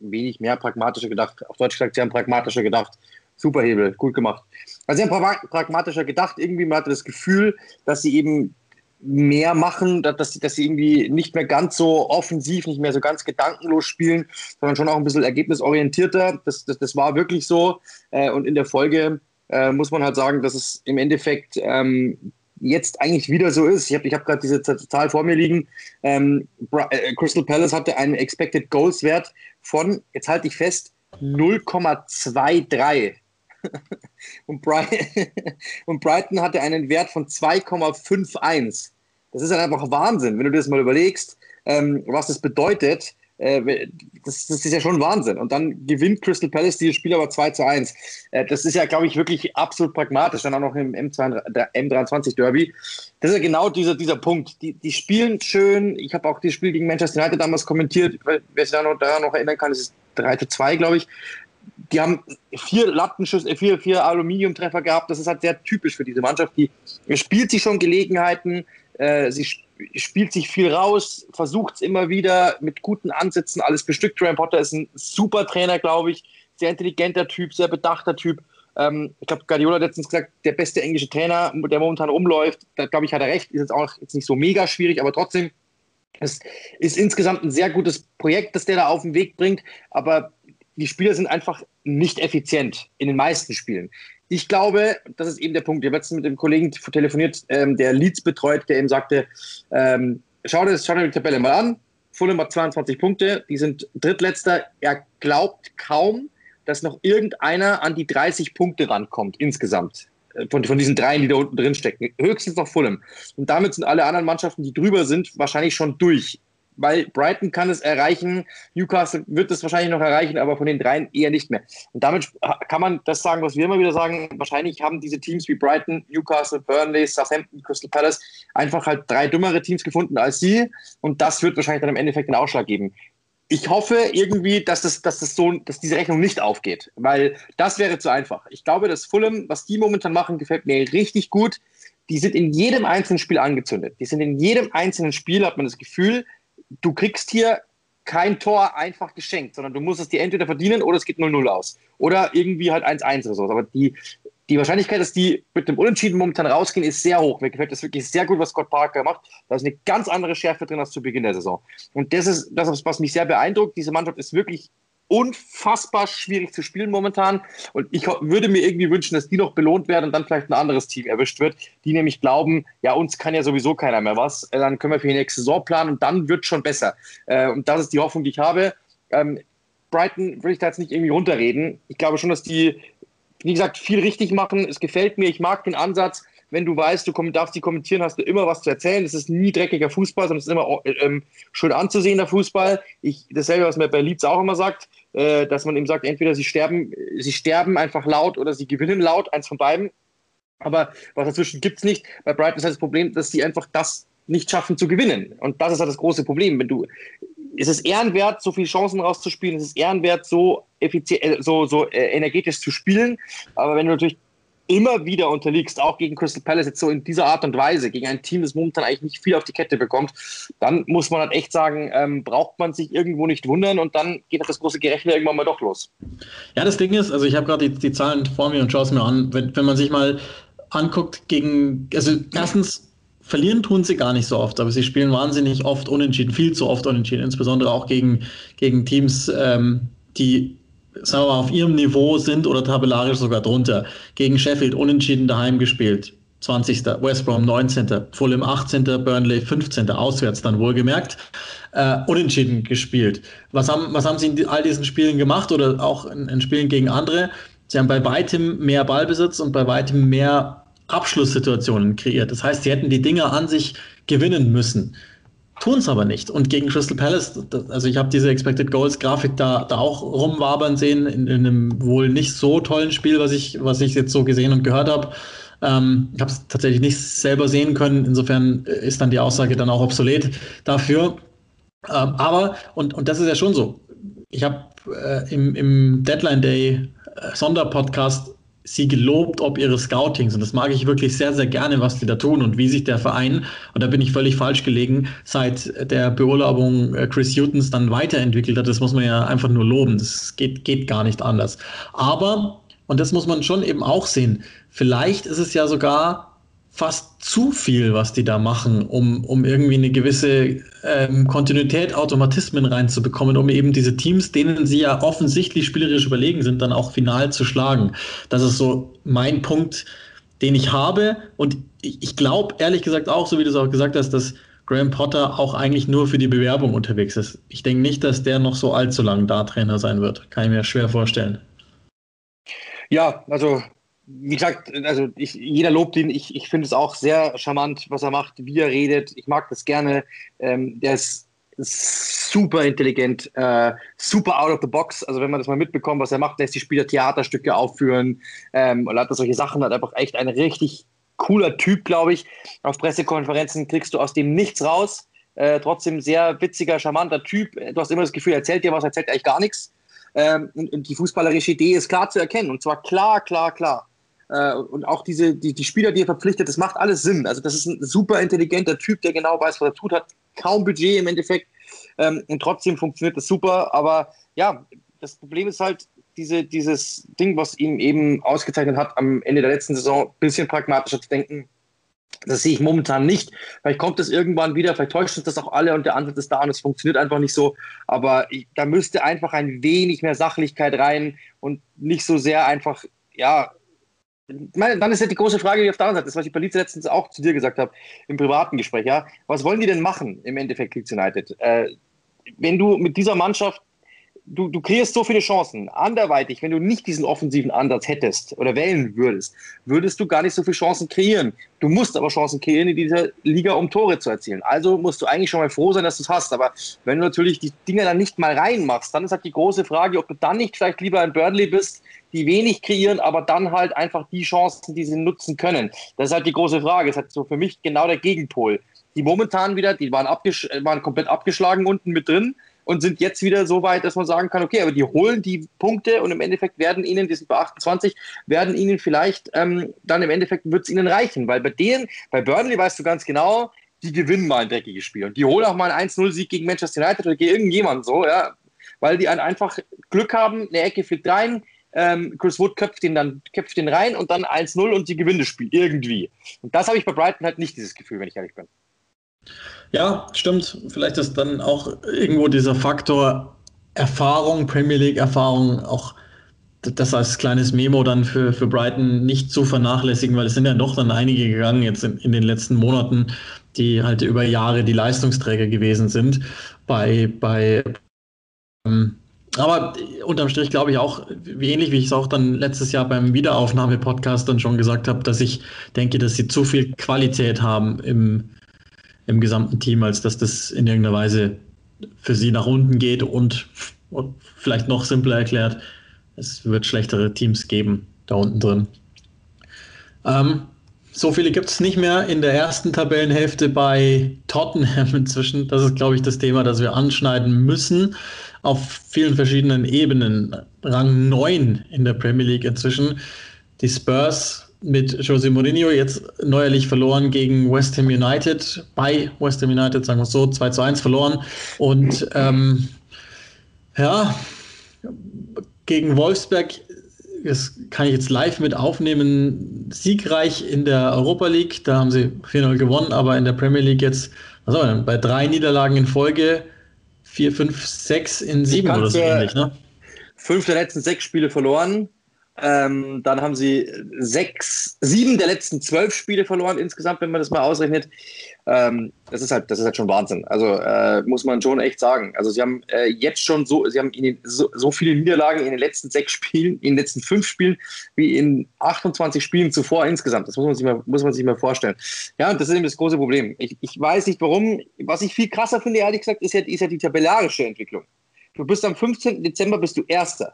wenig mehr pragmatischer gedacht. Auf Deutsch gesagt, sie haben pragmatischer gedacht. Superhebel, gut gemacht. Also sie haben pragmatischer gedacht. Irgendwie man hatte das Gefühl, dass sie eben mehr machen, dass sie, dass sie irgendwie nicht mehr ganz so offensiv, nicht mehr so ganz gedankenlos spielen, sondern schon auch ein bisschen ergebnisorientierter. Das, das, das war wirklich so. Und in der Folge äh, muss man halt sagen, dass es im Endeffekt ähm, jetzt eigentlich wieder so ist. Ich habe ich hab gerade diese Zahl vor mir liegen. Ähm, äh, Crystal Palace hatte einen Expected Goals Wert von, jetzt halte ich fest, 0,23. und, Brighton, und Brighton hatte einen Wert von 2,51. Das ist einfach Wahnsinn, wenn du dir das mal überlegst, ähm, was das bedeutet. Äh, das, das, ist ja schon Wahnsinn. Und dann gewinnt Crystal Palace dieses Spiel aber 2 zu 1. Äh, das ist ja, glaube ich, wirklich absolut pragmatisch. Dann auch noch im M23 Derby. Das ist ja genau dieser, dieser Punkt. Die, die spielen schön. Ich habe auch das Spiel gegen Manchester United damals kommentiert. Wer sich daran noch erinnern kann, das ist 3 zu 2, glaube ich. Die haben vier Lattenschüsse, vier, vier Aluminiumtreffer gehabt. Das ist halt sehr typisch für diese Mannschaft. Die spielt sich schon Gelegenheiten. Äh, sie spielt sich viel raus, versucht es immer wieder mit guten Ansätzen, alles bestückt. Graham Potter ist ein super Trainer, glaube ich, sehr intelligenter Typ, sehr bedachter Typ. Ähm, ich glaube, Guardiola hat letztens gesagt, der beste englische Trainer, der momentan rumläuft, da glaube ich, hat er recht, ist jetzt auch jetzt nicht so mega schwierig, aber trotzdem, es ist insgesamt ein sehr gutes Projekt, das der da auf den Weg bringt, aber die Spieler sind einfach nicht effizient in den meisten Spielen. Ich glaube, das ist eben der Punkt. Ich habe letztens mit dem Kollegen telefoniert, ähm, der Leeds betreut, der eben sagte, ähm, schau, dir, schau dir die Tabelle mal an. Fulham hat 22 Punkte, die sind drittletzter. Er glaubt kaum, dass noch irgendeiner an die 30 Punkte rankommt insgesamt. Äh, von, von diesen dreien, die da unten drin stecken. Höchstens noch Fulham. Und damit sind alle anderen Mannschaften, die drüber sind, wahrscheinlich schon durch weil Brighton kann es erreichen, Newcastle wird es wahrscheinlich noch erreichen, aber von den dreien eher nicht mehr. Und damit kann man das sagen, was wir immer wieder sagen, wahrscheinlich haben diese Teams wie Brighton, Newcastle, Burnley, Southampton, Crystal Palace einfach halt drei dümmere Teams gefunden als sie und das wird wahrscheinlich dann im Endeffekt den Ausschlag geben. ich hoffe irgendwie, dass, das, dass, das so, dass diese Rechnung nicht aufgeht, weil das wäre zu einfach. Ich glaube, dass Fulham, was die momentan machen, gefällt mir richtig gut. Die sind in jedem einzelnen Spiel angezündet. Die sind in jedem einzelnen Spiel, hat man das Gefühl, du kriegst hier kein Tor einfach geschenkt, sondern du musst es dir entweder verdienen oder es geht 0-0 aus. Oder irgendwie halt 1-1 oder so. Aber die, die Wahrscheinlichkeit, dass die mit dem Unentschieden momentan rausgehen, ist sehr hoch. Mir gefällt das wirklich sehr gut, was Scott Parker macht. Da ist eine ganz andere Schärfe drin als zu Beginn der Saison. Und das ist das, was mich sehr beeindruckt. Diese Mannschaft ist wirklich unfassbar schwierig zu spielen momentan. Und ich würde mir irgendwie wünschen, dass die noch belohnt werden und dann vielleicht ein anderes Team erwischt wird, die nämlich glauben, ja, uns kann ja sowieso keiner mehr was. Äh, dann können wir für die nächste Saison planen und dann wird schon besser. Äh, und das ist die Hoffnung, die ich habe. Ähm, Brighton würde ich da jetzt nicht irgendwie runterreden. Ich glaube schon, dass die wie gesagt, viel richtig machen. Es gefällt mir. Ich mag den Ansatz. Wenn du weißt, du darfst die kommentieren, hast du immer was zu erzählen. Es ist nie dreckiger Fußball, sondern es ist immer ähm, schön anzusehender Fußball. Ich, dasselbe, was mir bei Leeds auch immer sagt, äh, dass man ihm sagt, entweder sie sterben, sie sterben einfach laut oder sie gewinnen laut, eins von beiden. Aber was dazwischen gibt es nicht. Bei Brighton ist halt das Problem, dass sie einfach das nicht schaffen zu gewinnen. Und das ist halt das große Problem. Wenn du ist es ehrenwert, so viele Chancen rauszuspielen, ist es ehrenwert, so effizient, äh, so, so äh, energetisch zu spielen. Aber wenn du natürlich immer wieder unterliegst, auch gegen Crystal Palace jetzt so in dieser Art und Weise, gegen ein Team, das momentan eigentlich nicht viel auf die Kette bekommt, dann muss man halt echt sagen, ähm, braucht man sich irgendwo nicht wundern und dann geht das große Gerechne irgendwann mal doch los. Ja, das Ding ist, also ich habe gerade die, die Zahlen vor mir und schaue es mir an, wenn, wenn man sich mal anguckt gegen, also erstens verlieren tun sie gar nicht so oft, aber sie spielen wahnsinnig oft unentschieden, viel zu oft unentschieden, insbesondere auch gegen, gegen Teams, ähm, die sagen wir mal, auf ihrem Niveau sind oder tabellarisch sogar drunter. Gegen Sheffield unentschieden daheim gespielt. 20. West Brom 19. Fulham 18. Burnley 15. Auswärts dann wohlgemerkt. Äh, unentschieden gespielt. Was haben, was haben sie in all diesen Spielen gemacht oder auch in, in Spielen gegen andere? Sie haben bei weitem mehr Ballbesitz und bei weitem mehr Abschlusssituationen kreiert. Das heißt, sie hätten die Dinge an sich gewinnen müssen. Tun es aber nicht. Und gegen Crystal Palace, also ich habe diese Expected Goals Grafik da, da auch rumwabern sehen, in, in, einem wohl nicht so tollen Spiel, was ich, was ich jetzt so gesehen und gehört habe. Ähm, ich habe es tatsächlich nicht selber sehen können. Insofern ist dann die Aussage dann auch obsolet dafür. Ähm, aber, und, und das ist ja schon so. Ich habe äh, im, im Deadline Day äh, Sonderpodcast sie gelobt ob ihres Scoutings. Und das mag ich wirklich sehr, sehr gerne, was die da tun und wie sich der Verein, und da bin ich völlig falsch gelegen, seit der Beurlaubung äh, Chris Hutons dann weiterentwickelt hat. Das muss man ja einfach nur loben. Das geht, geht gar nicht anders. Aber, und das muss man schon eben auch sehen, vielleicht ist es ja sogar fast zu viel, was die da machen, um, um irgendwie eine gewisse ähm, Kontinuität, Automatismen reinzubekommen, um eben diese Teams, denen sie ja offensichtlich spielerisch überlegen sind, dann auch final zu schlagen. Das ist so mein Punkt, den ich habe. Und ich, ich glaube ehrlich gesagt auch, so wie du es auch gesagt hast, dass Graham Potter auch eigentlich nur für die Bewerbung unterwegs ist. Ich denke nicht, dass der noch so allzu lang da Trainer sein wird. Kann ich mir schwer vorstellen. Ja, also wie gesagt, also ich, jeder lobt ihn. Ich, ich finde es auch sehr charmant, was er macht, wie er redet. Ich mag das gerne. Ähm, der ist super intelligent, äh, super out of the box. Also wenn man das mal mitbekommt, was er macht, lässt die Spieler Theaterstücke aufführen ähm, und hat solche Sachen, hat einfach echt ein richtig cooler Typ, glaube ich. Auf Pressekonferenzen kriegst du aus dem nichts raus. Äh, trotzdem sehr witziger, charmanter Typ. Du hast immer das Gefühl, er erzählt dir was, er erzählt eigentlich gar nichts. Ähm, und, und die fußballerische Idee ist klar zu erkennen. Und zwar klar, klar, klar. Äh, und auch diese, die, die Spieler, die er verpflichtet, das macht alles Sinn. Also das ist ein super intelligenter Typ, der genau weiß, was er tut, hat kaum Budget im Endeffekt ähm, und trotzdem funktioniert das super. Aber ja, das Problem ist halt diese, dieses Ding, was ihm eben ausgezeichnet hat am Ende der letzten Saison, ein bisschen pragmatischer zu denken. Das sehe ich momentan nicht. Vielleicht kommt es irgendwann wieder, vielleicht täuscht uns das auch alle und der Ansatz ist da und es funktioniert einfach nicht so. Aber ich, da müsste einfach ein wenig mehr Sachlichkeit rein und nicht so sehr einfach, ja, dann ist ja die große Frage, die auf der anderen Seite ist, was ich bei Leeds letztens auch zu dir gesagt habe im privaten Gespräch. Ja, was wollen die denn machen im Endeffekt Leeds United? Äh, wenn du mit dieser Mannschaft du, du kreierst so viele Chancen. Anderweitig, wenn du nicht diesen offensiven Ansatz hättest oder wählen würdest, würdest du gar nicht so viele Chancen kreieren. Du musst aber Chancen kreieren in dieser Liga, um Tore zu erzielen. Also musst du eigentlich schon mal froh sein, dass du es hast. Aber wenn du natürlich die Dinge dann nicht mal reinmachst, dann ist halt die große Frage, ob du dann nicht vielleicht lieber ein Burnley bist, die wenig kreieren, aber dann halt einfach die Chancen, die sie nutzen können. Das ist halt die große Frage. Das ist halt so für mich genau der Gegenpol. Die momentan wieder, die waren, waren komplett abgeschlagen unten mit drin und sind jetzt wieder so weit, dass man sagen kann, okay, aber die holen die Punkte und im Endeffekt werden ihnen, die sind bei 28, werden ihnen vielleicht ähm, dann im Endeffekt wird es ihnen reichen, weil bei denen, bei Burnley weißt du ganz genau, die gewinnen mal ein dreckiges Spiel und die holen auch mal einen 1-0-Sieg gegen Manchester United oder gegen irgendjemanden so, ja, weil die einfach Glück haben, eine Ecke fliegt rein, ähm, Chris Wood köpft den dann köpft den rein und dann 1-0 und die gewinnen das Spiel irgendwie. Und das habe ich bei Brighton halt nicht dieses Gefühl, wenn ich ehrlich bin. Ja, stimmt. Vielleicht ist dann auch irgendwo dieser Faktor Erfahrung, Premier League Erfahrung auch das als kleines Memo dann für, für Brighton nicht zu vernachlässigen, weil es sind ja doch dann einige gegangen jetzt in, in den letzten Monaten, die halt über Jahre die Leistungsträger gewesen sind. Bei, bei ähm, aber unterm Strich glaube ich auch, wie ähnlich wie ich es auch dann letztes Jahr beim Wiederaufnahme-Podcast dann schon gesagt habe, dass ich denke, dass sie zu viel Qualität haben im, im gesamten Team, als dass das in irgendeiner Weise für sie nach unten geht und, und vielleicht noch simpler erklärt, es wird schlechtere Teams geben da unten drin. Ähm, so viele gibt es nicht mehr in der ersten Tabellenhälfte bei Tottenham inzwischen. Das ist, glaube ich, das Thema, das wir anschneiden müssen. Auf vielen verschiedenen Ebenen. Rang 9 in der Premier League inzwischen. Die Spurs mit Jose Mourinho jetzt neuerlich verloren gegen West Ham United. Bei West Ham United, sagen wir es so, 2 zu 1 verloren. Und ähm, ja, gegen Wolfsberg das kann ich jetzt live mit aufnehmen, siegreich in der Europa League. Da haben sie 4-0 gewonnen, aber in der Premier League jetzt, was soll man, bei drei Niederlagen in Folge, 4, 5, 6 in 7 oder so ähnlich, ne? Fünf der letzten sechs Spiele verloren. Ähm, dann haben sie sechs, sieben der letzten zwölf Spiele verloren insgesamt, wenn man das mal ausrechnet. Ähm, das ist halt, das ist halt schon Wahnsinn. Also äh, muss man schon echt sagen. Also sie haben äh, jetzt schon so, sie haben den, so, so, viele Niederlagen in den letzten sechs Spielen, in den letzten fünf Spielen, wie in 28 Spielen zuvor insgesamt. Das muss man sich mal, muss man sich mal vorstellen. Ja, und das ist eben das große Problem. Ich, ich weiß nicht warum. Was ich viel krasser finde, ehrlich gesagt, ist ja, ist ja die tabellarische Entwicklung. Du bist am 15. Dezember bist du Erster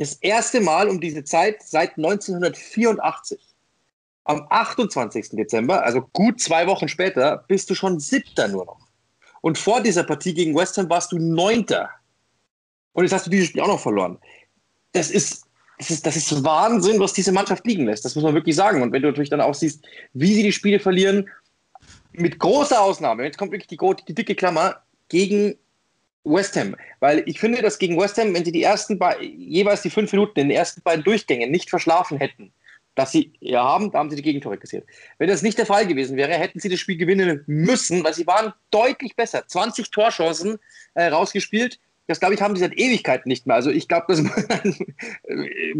das erste Mal um diese Zeit seit 1984. Am 28. Dezember, also gut zwei Wochen später, bist du schon Siebter nur noch. Und vor dieser Partie gegen West Ham warst du Neunter. Und jetzt hast du dieses Spiel auch noch verloren. Das ist, das ist, das ist Wahnsinn, was diese Mannschaft liegen lässt. Das muss man wirklich sagen. Und wenn du natürlich dann auch siehst, wie sie die Spiele verlieren, mit großer Ausnahme, jetzt kommt wirklich die, die dicke Klammer, gegen West Ham, weil ich finde, dass gegen West Ham, wenn sie die ersten jeweils die fünf Minuten in den ersten beiden Durchgängen nicht verschlafen hätten, dass sie ja haben, da haben sie die Gegentore kassiert. Wenn das nicht der Fall gewesen wäre, hätten sie das Spiel gewinnen müssen, weil sie waren deutlich besser. 20 Torchancen äh, rausgespielt. Das glaube ich, haben sie seit Ewigkeiten nicht mehr. Also ich glaube, dass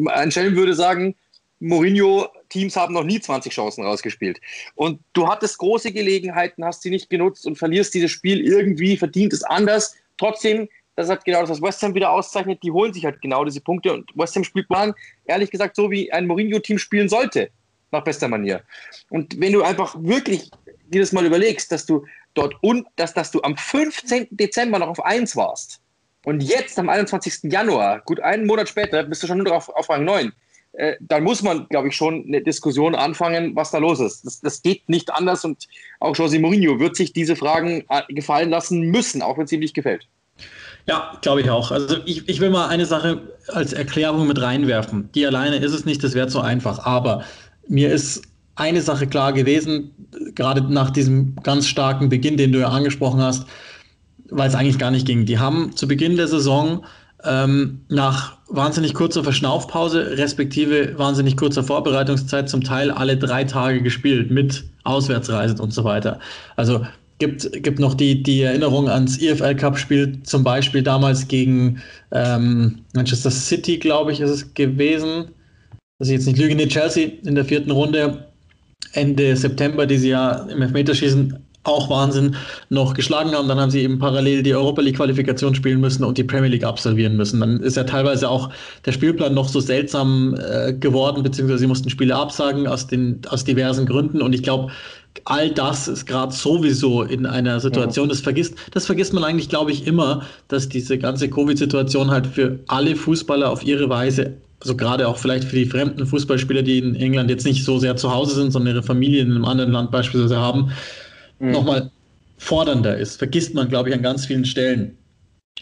ein Schelm würde sagen, Mourinho-Teams haben noch nie 20 Chancen rausgespielt. Und du hattest große Gelegenheiten, hast sie nicht genutzt und verlierst dieses Spiel irgendwie, verdient es anders. Trotzdem, das halt genau das, was West Ham wieder auszeichnet, die holen sich halt genau diese Punkte und West Ham spielt man, ehrlich gesagt, so wie ein Mourinho-Team spielen sollte, nach bester Manier. Und wenn du einfach wirklich das mal überlegst, dass du dort und dass, dass du am 15. Dezember noch auf 1 warst und jetzt am 21. Januar, gut einen Monat später, bist du schon nur auf, auf Rang 9. Äh, dann muss man, glaube ich, schon eine Diskussion anfangen, was da los ist. Das, das, geht nicht anders und auch José Mourinho wird sich diese Fragen äh, gefallen lassen müssen, auch wenn es ihm nicht gefällt. Ja, glaube ich auch. Also ich, ich will mal eine Sache als Erklärung mit reinwerfen. Die alleine ist es nicht, das wäre zu einfach. Aber mir ist eine Sache klar gewesen, gerade nach diesem ganz starken Beginn, den du ja angesprochen hast, weil es eigentlich gar nicht ging. Die haben zu Beginn der Saison ähm, nach wahnsinnig kurzer Verschnaufpause, respektive wahnsinnig kurzer Vorbereitungszeit, zum Teil alle drei Tage gespielt mit Auswärtsreisen und so weiter. Also gibt, gibt noch die, die Erinnerung ans EFL Cup-Spiel, zum Beispiel damals gegen ähm, Manchester City, glaube ich, ist es gewesen. Dass ich jetzt nicht lüge, nee, Chelsea in der vierten Runde Ende September, die sie ja im Elfmeterschießen auch Wahnsinn noch geschlagen haben. Dann haben sie eben parallel die Europa League Qualifikation spielen müssen und die Premier League absolvieren müssen. Dann ist ja teilweise auch der Spielplan noch so seltsam äh, geworden, beziehungsweise sie mussten Spiele absagen aus den aus diversen Gründen. Und ich glaube, all das ist gerade sowieso in einer Situation, das vergisst, das vergisst man eigentlich, glaube ich, immer, dass diese ganze Covid-Situation halt für alle Fußballer auf ihre Weise also gerade auch vielleicht für die fremden Fußballspieler, die in England jetzt nicht so sehr zu Hause sind, sondern ihre Familien in einem anderen Land beispielsweise haben, mhm. nochmal fordernder ist. Vergisst man, glaube ich, an ganz vielen Stellen.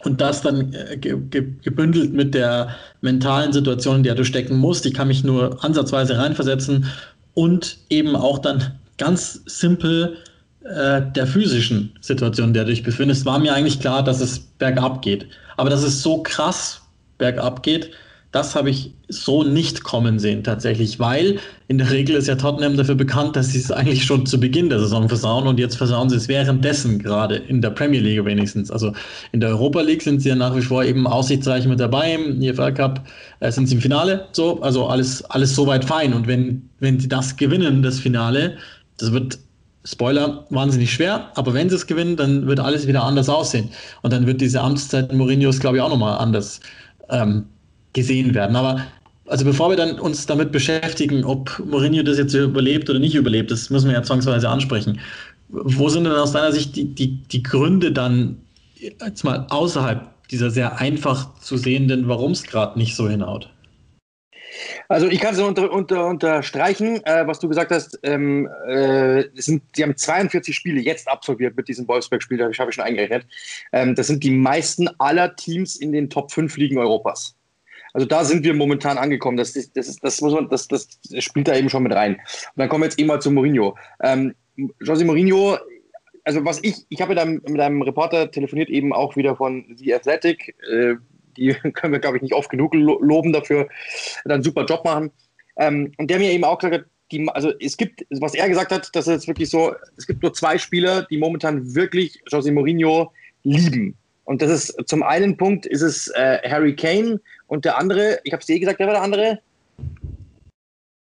Und das dann äh, gebündelt mit der mentalen Situation, in der du stecken musst. Ich kann mich nur ansatzweise reinversetzen und eben auch dann ganz simpel äh, der physischen Situation, in der du dich befindest, war mir eigentlich klar, dass es bergab geht. Aber dass es so krass bergab geht, das habe ich so nicht kommen sehen tatsächlich, weil in der Regel ist ja Tottenham dafür bekannt, dass sie es eigentlich schon zu Beginn der Saison versauen und jetzt versauen sie es währenddessen gerade in der Premier League wenigstens. Also in der Europa League sind sie ja nach wie vor eben aussichtsreich mit dabei, im EFL Cup äh, sind sie im Finale, so, also alles, alles soweit fein und wenn, wenn sie das gewinnen, das Finale, das wird Spoiler, wahnsinnig schwer, aber wenn sie es gewinnen, dann wird alles wieder anders aussehen. Und dann wird diese Amtszeit Mourinhos, glaube ich, auch nochmal anders ähm, gesehen werden. Aber also bevor wir dann uns damit beschäftigen, ob Mourinho das jetzt überlebt oder nicht überlebt, das müssen wir ja zwangsweise ansprechen. Wo sind denn aus deiner Sicht die, die, die Gründe dann jetzt mal außerhalb dieser sehr einfach zu sehenden, warum es gerade nicht so hinhaut? Also ich kann es unter, unter, unterstreichen, äh, was du gesagt hast. Ähm, äh, sind, sie haben 42 Spiele jetzt absolviert mit diesem Wolfsburg-Spiel, das habe ich schon eingerechnet. Ähm, das sind die meisten aller Teams in den Top 5 Ligen Europas. Also da sind wir momentan angekommen. Das, das, das, das, muss man, das, das spielt da eben schon mit rein. Und dann kommen wir jetzt eben mal zu Mourinho. Ähm, José Mourinho, also was ich, ich habe mit einem, mit einem Reporter telefoniert, eben auch wieder von The Athletic. Äh, die können wir, glaube ich, nicht oft genug loben dafür, einen super Job machen. Ähm, und der mir eben auch gesagt hat, die, also es gibt, was er gesagt hat, dass es wirklich so, es gibt nur zwei Spieler, die momentan wirklich José Mourinho lieben. Und das ist zum einen Punkt ist es äh, Harry Kane und der andere, ich habe es eh gesagt, wer war der andere?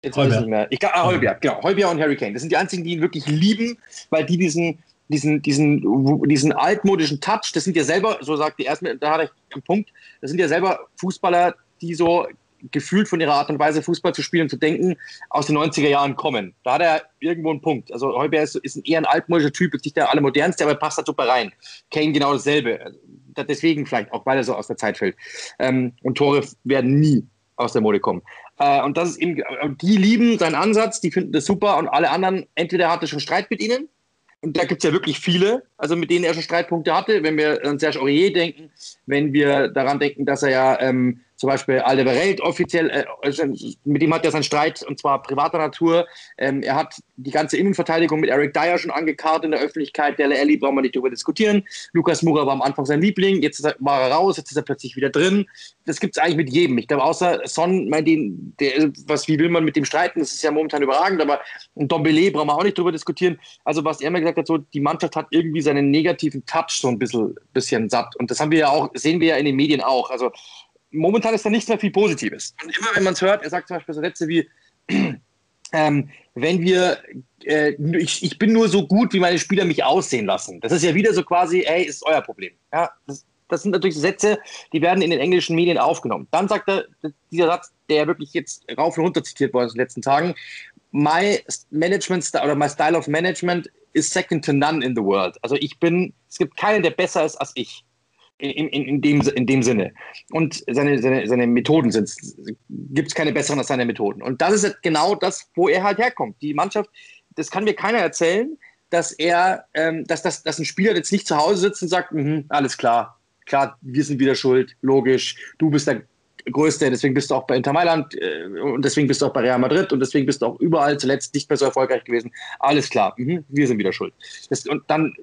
Jetzt weiß ich nicht mehr. Ich glaube, ah, Holbjerg, genau. Holbjerg und Harry Kane. Das sind die einzigen, die ihn wirklich lieben, weil die diesen, diesen, diesen, diesen altmodischen Touch, das sind ja selber, so sagt die erste, da hat er einen Punkt, das sind ja selber Fußballer, die so gefühlt von ihrer Art und Weise Fußball zu spielen und zu denken, aus den 90er Jahren kommen. Da hat er irgendwo einen Punkt. Also Heuber ist, ist ein eher ein altmodischer Typ, ist nicht der allermodernste, aber passt da super rein. Kane genau dasselbe. Deswegen vielleicht, auch weil er so aus der Zeit fällt. Ähm, und Tore werden nie aus der Mode kommen. Äh, und das ist eben, die lieben seinen Ansatz, die finden das super und alle anderen, entweder hat er schon Streit mit ihnen, und da gibt es ja wirklich viele, also mit denen er schon Streitpunkte hatte. Wenn wir an Serge Aurier denken, wenn wir daran denken, dass er ja ähm, zum Beispiel Alderweireld offiziell, äh, also mit ihm hat er seinen Streit, und zwar privater Natur. Ähm, er hat die ganze Innenverteidigung mit Eric Dyer schon angekarrt in der Öffentlichkeit. Der Ellie brauchen wir nicht darüber diskutieren. Lukas Mura war am Anfang sein Liebling, jetzt er, war er raus, jetzt ist er plötzlich wieder drin. Das gibt es eigentlich mit jedem. Ich glaube, außer Son, mein, den, der, was, wie will man mit dem streiten? Das ist ja momentan überragend, aber Dombele brauchen wir auch nicht darüber diskutieren. Also, was er mir gesagt hat, so, die Mannschaft hat irgendwie seinen negativen Touch so ein bisschen, bisschen satt. Und das haben wir ja auch, sehen wir ja in den Medien auch. Also, momentan ist da nicht mehr viel Positives. Und immer wenn man es hört, er sagt zum Beispiel so Sätze wie, ähm, wenn wir, äh, ich, ich bin nur so gut, wie meine Spieler mich aussehen lassen. Das ist ja wieder so quasi, ey, ist euer Problem. Ja, das, das sind natürlich Sätze, die werden in den englischen Medien aufgenommen. Dann sagt er, dieser Satz, der wirklich jetzt rauf und runter zitiert worden ist in den letzten Tagen, my management oder my style of management is second to none in the world. Also ich bin, es gibt keinen, der besser ist als ich in, in, in, dem, in dem Sinne. Und seine, seine, seine Methoden sind, gibt es keine besseren als seine Methoden. Und das ist genau das, wo er halt herkommt. Die Mannschaft, das kann mir keiner erzählen, dass er, ähm, dass, dass, dass ein Spieler jetzt nicht zu Hause sitzt und sagt, mhm, alles klar, klar, wir sind wieder schuld, logisch, du bist der Größte, deswegen bist du auch bei Inter Mailand äh, und deswegen bist du auch bei Real Madrid und deswegen bist du auch überall zuletzt nicht mehr so erfolgreich gewesen. Alles klar, mhm, wir sind wieder schuld. Das, und dann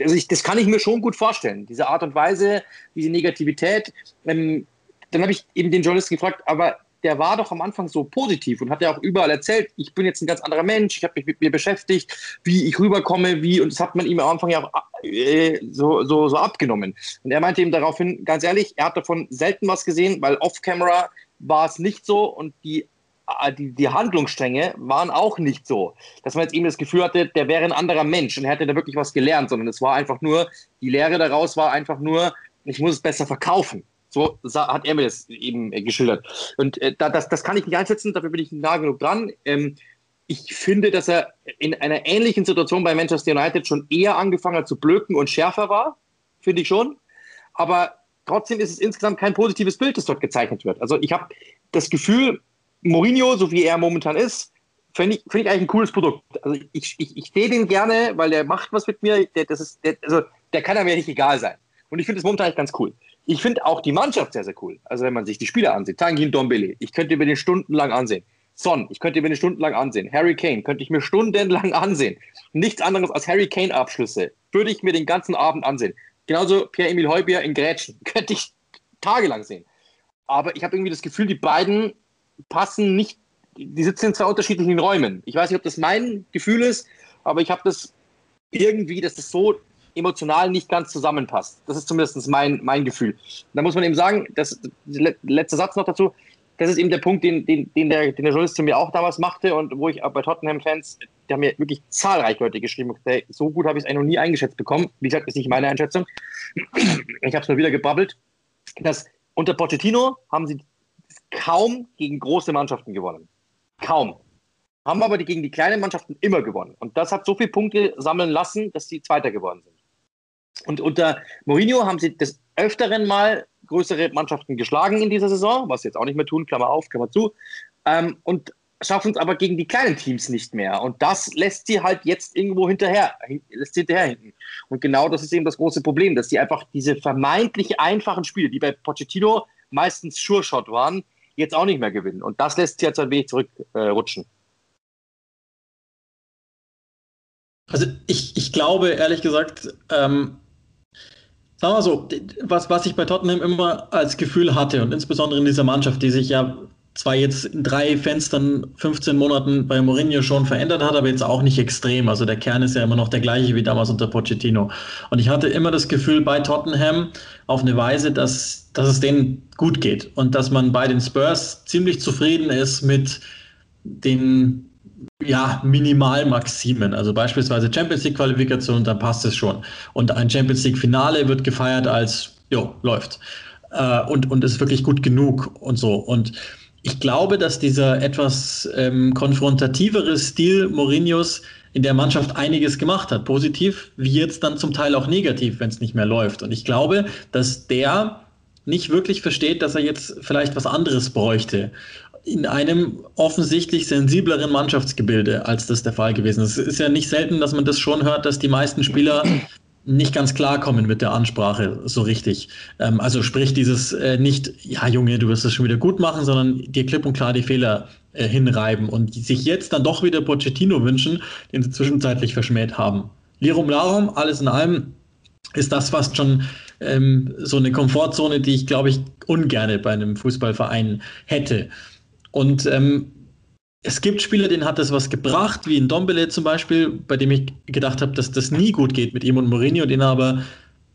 also ich, das kann ich mir schon gut vorstellen, diese Art und Weise, diese Negativität. Ähm, dann habe ich eben den Journalisten gefragt, aber der war doch am Anfang so positiv und hat ja auch überall erzählt, ich bin jetzt ein ganz anderer Mensch, ich habe mich mit mir beschäftigt, wie ich rüberkomme, wie, und das hat man ihm am Anfang ja auch äh, so, so, so abgenommen. Und er meinte eben daraufhin, ganz ehrlich, er hat davon selten was gesehen, weil off-camera war es nicht so und die die, die Handlungsstränge waren auch nicht so, dass man jetzt eben das Gefühl hatte, der wäre ein anderer Mensch und er hätte da wirklich was gelernt, sondern es war einfach nur, die Lehre daraus war einfach nur, ich muss es besser verkaufen. So hat er mir das eben äh, geschildert. Und äh, das, das kann ich nicht einschätzen, dafür bin ich nah genug dran. Ähm, ich finde, dass er in einer ähnlichen Situation bei Manchester United schon eher angefangen hat zu blöken und schärfer war, finde ich schon. Aber trotzdem ist es insgesamt kein positives Bild, das dort gezeichnet wird. Also ich habe das Gefühl, Mourinho, so wie er momentan ist, finde ich, find ich eigentlich ein cooles Produkt. Also ich, ich, ich sehe den gerne, weil der macht was mit mir. Der, das ist, der, also der kann mir nicht egal sein. Und ich finde es momentan ganz cool. Ich finde auch die Mannschaft sehr, sehr cool. Also wenn man sich die Spieler ansieht, Tangin Dombele, ich könnte mir den stundenlang ansehen. Son, ich könnte mir den stundenlang ansehen. Harry Kane könnte ich mir stundenlang ansehen. Nichts anderes als Harry Kane-Abschlüsse würde ich mir den ganzen Abend ansehen. Genauso Pierre-Emil Heubier in Grätschen könnte ich tagelang sehen. Aber ich habe irgendwie das Gefühl, die beiden passen nicht, die sitzen in zwei unterschiedlichen Räumen. Ich weiß nicht, ob das mein Gefühl ist, aber ich habe das irgendwie, dass das so emotional nicht ganz zusammenpasst. Das ist zumindest mein, mein Gefühl. Da muss man eben sagen, das, letzter Satz noch dazu, das ist eben der Punkt, den, den, den, der, den der Journalist zu mir auch damals machte und wo ich bei Tottenham-Fans, die haben mir wirklich zahlreich Leute geschrieben, hey, so gut habe ich es eigentlich noch nie eingeschätzt bekommen. Wie gesagt, ist nicht meine Einschätzung. Ich habe es nur wieder gebabbelt, dass unter Pochettino haben sie kaum gegen große Mannschaften gewonnen. Kaum. Haben aber die gegen die kleinen Mannschaften immer gewonnen. Und das hat so viele Punkte sammeln lassen, dass sie Zweiter geworden sind. Und unter Mourinho haben sie des Öfteren mal größere Mannschaften geschlagen in dieser Saison, was sie jetzt auch nicht mehr tun, Klammer auf, Klammer zu. Ähm, und schaffen es aber gegen die kleinen Teams nicht mehr. Und das lässt sie halt jetzt irgendwo hinterher, lässt sie hinterherhinken. Und genau das ist eben das große Problem, dass sie einfach diese vermeintlich einfachen Spiele, die bei Pochettino meistens Sure-Shot waren, jetzt auch nicht mehr gewinnen. Und das lässt jetzt ein wenig zurückrutschen. Äh, also ich, ich glaube, ehrlich gesagt, ähm, sagen wir so, was, was ich bei Tottenham immer als Gefühl hatte und insbesondere in dieser Mannschaft, die sich ja zwar jetzt in drei Fenstern 15 Monaten bei Mourinho schon verändert hat, aber jetzt auch nicht extrem. Also der Kern ist ja immer noch der gleiche wie damals unter Pochettino. Und ich hatte immer das Gefühl bei Tottenham auf eine Weise, dass, dass es denen gut geht und dass man bei den Spurs ziemlich zufrieden ist mit den ja, Minimalmaximen. Also beispielsweise Champions League Qualifikation, dann passt es schon. Und ein Champions League Finale wird gefeiert als, jo, läuft. Äh, und, und ist wirklich gut genug und so. Und ich glaube, dass dieser etwas ähm, konfrontativere Stil Mourinhos in der Mannschaft einiges gemacht hat. Positiv, wie jetzt dann zum Teil auch negativ, wenn es nicht mehr läuft. Und ich glaube, dass der nicht wirklich versteht, dass er jetzt vielleicht was anderes bräuchte in einem offensichtlich sensibleren Mannschaftsgebilde, als das der Fall gewesen ist. Es ist ja nicht selten, dass man das schon hört, dass die meisten Spieler nicht ganz klarkommen mit der Ansprache so richtig. Ähm, also sprich dieses äh, nicht, ja Junge, du wirst das schon wieder gut machen, sondern dir klipp und klar die Fehler äh, hinreiben und sich jetzt dann doch wieder Pochettino wünschen, den sie zwischenzeitlich verschmäht haben. Lirum Larum, alles in allem, ist das fast schon ähm, so eine Komfortzone, die ich, glaube ich, ungerne bei einem Fußballverein hätte. Und ähm, es gibt Spieler, denen hat das was gebracht, wie in Dombele zum Beispiel, bei dem ich gedacht habe, dass das nie gut geht mit ihm und Mourinho, den er aber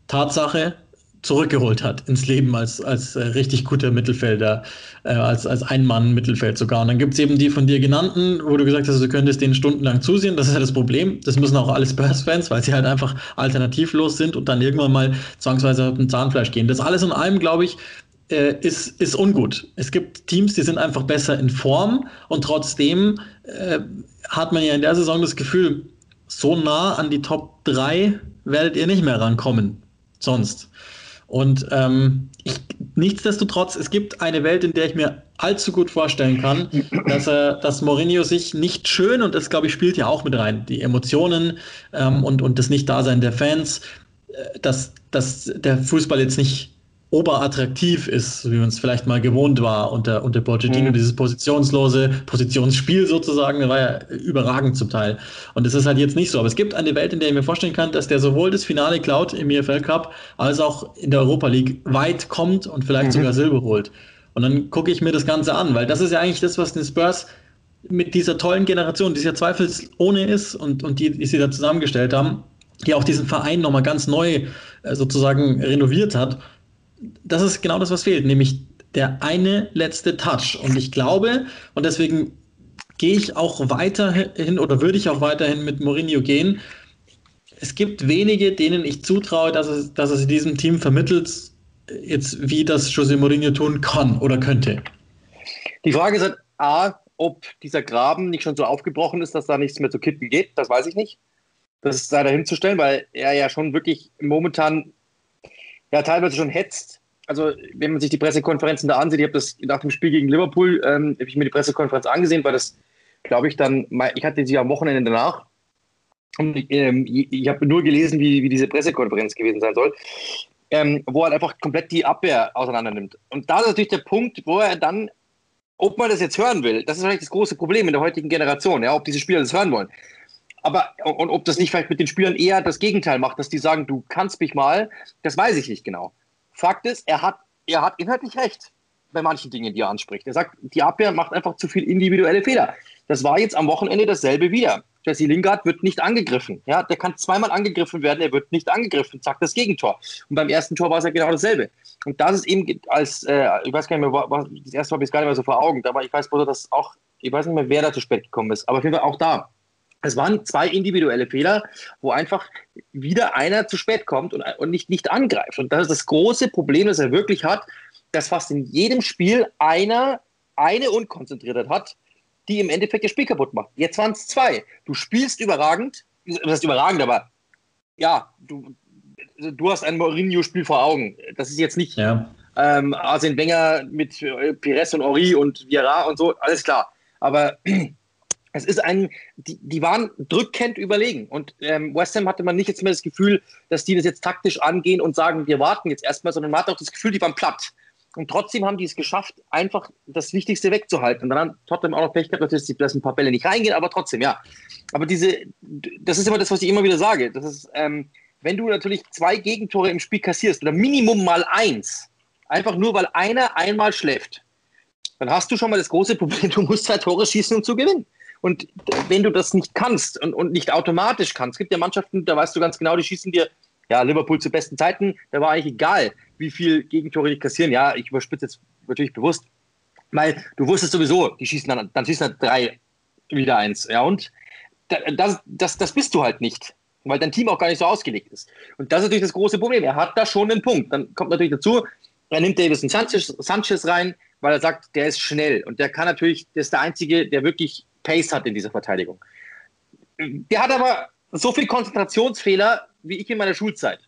Tatsache zurückgeholt hat ins Leben als, als äh, richtig guter Mittelfelder, äh, als, als Ein-Mann-Mittelfeld sogar. Und dann gibt es eben die von dir genannten, wo du gesagt hast, du könntest denen stundenlang zusehen. Das ist ja das Problem. Das müssen auch alle Spurs-Fans, weil sie halt einfach alternativlos sind und dann irgendwann mal zwangsweise auf den Zahnfleisch gehen. Das alles in allem, glaube ich, äh, ist, ist ungut. Es gibt Teams, die sind einfach besser in Form und trotzdem äh, hat man ja in der Saison das Gefühl, so nah an die Top 3 werdet ihr nicht mehr rankommen. Sonst. Und ähm, ich, nichtsdestotrotz, es gibt eine Welt, in der ich mir allzu gut vorstellen kann, dass, er, dass Mourinho sich nicht schön, und das glaube ich spielt ja auch mit rein, die Emotionen ähm, und, und das Nicht-Dasein der Fans, äh, dass, dass der Fußball jetzt nicht oberattraktiv ist, wie man es vielleicht mal gewohnt war unter, unter Pochettino, mhm. dieses positionslose Positionsspiel sozusagen, das war ja überragend zum Teil. Und es ist halt jetzt nicht so. Aber es gibt eine Welt, in der ich mir vorstellen kann, dass der sowohl das Finale klaut im EFL Cup, als auch in der Europa League weit kommt und vielleicht mhm. sogar Silber holt. Und dann gucke ich mir das Ganze an, weil das ist ja eigentlich das, was den Spurs mit dieser tollen Generation, die es ja zweifelsohne ist und, und die, die sie da zusammengestellt haben, die auch diesen Verein nochmal ganz neu äh, sozusagen renoviert hat, das ist genau das, was fehlt, nämlich der eine letzte Touch. Und ich glaube, und deswegen gehe ich auch weiterhin oder würde ich auch weiterhin mit Mourinho gehen. Es gibt wenige, denen ich zutraue, dass es, dass es diesem Team vermittelt, jetzt wie das José Mourinho tun kann oder könnte. Die Frage ist halt, A, ob dieser Graben nicht schon so aufgebrochen ist, dass da nichts mehr zu kippen geht. Das weiß ich nicht. Das ist da dahinzustellen, weil er ja schon wirklich momentan ja teilweise schon hetzt. Also wenn man sich die Pressekonferenzen da ansieht, ich habe das nach dem Spiel gegen Liverpool, ähm, habe ich mir die Pressekonferenz angesehen, weil das, glaube ich, dann, ich hatte sie am Wochenende danach und ähm, ich habe nur gelesen, wie, wie diese Pressekonferenz gewesen sein soll. ähm, wo er einfach komplett die Abwehr auseinander nimmt. Und da ist natürlich der Punkt, wo er dann, ob man das jetzt hören will, das ist vielleicht das große Problem in der heutigen Generation, ja, ob diese Spieler das hören wollen. Aber und ob das nicht vielleicht mit den Spielern eher das Gegenteil macht, dass die sagen, du kannst mich mal, das weiß ich nicht genau. Fakt ist, er hat, er hat inhaltlich recht bei manchen Dingen, die er anspricht. Er sagt, die Abwehr macht einfach zu viel individuelle Fehler. Das war jetzt am Wochenende dasselbe wieder. Jesse Lingard wird nicht angegriffen. Ja, der kann zweimal angegriffen werden, er wird nicht angegriffen. Zack, das Gegentor. Und beim ersten Tor war es ja genau dasselbe. Und das ist eben als, äh, ich weiß gar nicht mehr, was, das erste Mal habe ich es gar nicht mehr so vor Augen, aber ich weiß, dass auch, ich weiß nicht mehr, wer da zu spät gekommen ist, aber auf jeden Fall auch da. Es waren zwei individuelle Fehler, wo einfach wieder einer zu spät kommt und, und nicht, nicht angreift. Und das ist das große Problem, das er wirklich hat, dass fast in jedem Spiel einer eine Unkonzentriertheit hat, die im Endeffekt das Spiel kaputt macht. Jetzt waren es zwei. Du spielst überragend, das ist überragend, aber ja, du, du hast ein Mourinho-Spiel vor Augen. Das ist jetzt nicht ja. ähm, Arsene Wenger mit Pires und Ori und Vieira und so, alles klar. Aber es ist ein, die, die waren drückend überlegen. Und ähm, West Ham hatte man nicht jetzt mehr das Gefühl, dass die das jetzt taktisch angehen und sagen, wir warten jetzt erstmal, sondern man hat auch das Gefühl, die waren platt. Und trotzdem haben die es geschafft, einfach das Wichtigste wegzuhalten. Und dann hat Tottenham auch noch Pech gehabt, natürlich, dass ein paar Bälle nicht reingehen, aber trotzdem, ja. Aber diese, das ist immer das, was ich immer wieder sage. Das ist, ähm, wenn du natürlich zwei Gegentore im Spiel kassierst oder Minimum mal eins, einfach nur weil einer einmal schläft, dann hast du schon mal das große Problem, du musst zwei Tore schießen, um zu gewinnen. Und wenn du das nicht kannst und, und nicht automatisch kannst, gibt ja Mannschaften, da weißt du ganz genau, die schießen dir, ja, Liverpool zu besten Zeiten, da war eigentlich egal, wie viel Gegentore die kassieren. Ja, ich überspitze jetzt natürlich bewusst, weil du wusstest sowieso, die schießen dann, dann schießen dann drei wieder eins. Ja, und das, das, das bist du halt nicht, weil dein Team auch gar nicht so ausgelegt ist. Und das ist natürlich das große Problem. Er hat da schon einen Punkt. Dann kommt natürlich dazu, er nimmt Davis und Sanchez, Sanchez rein, weil er sagt, der ist schnell und der kann natürlich, der ist der Einzige, der wirklich Pace hat in dieser Verteidigung. Der hat aber so viel Konzentrationsfehler wie ich in meiner Schulzeit.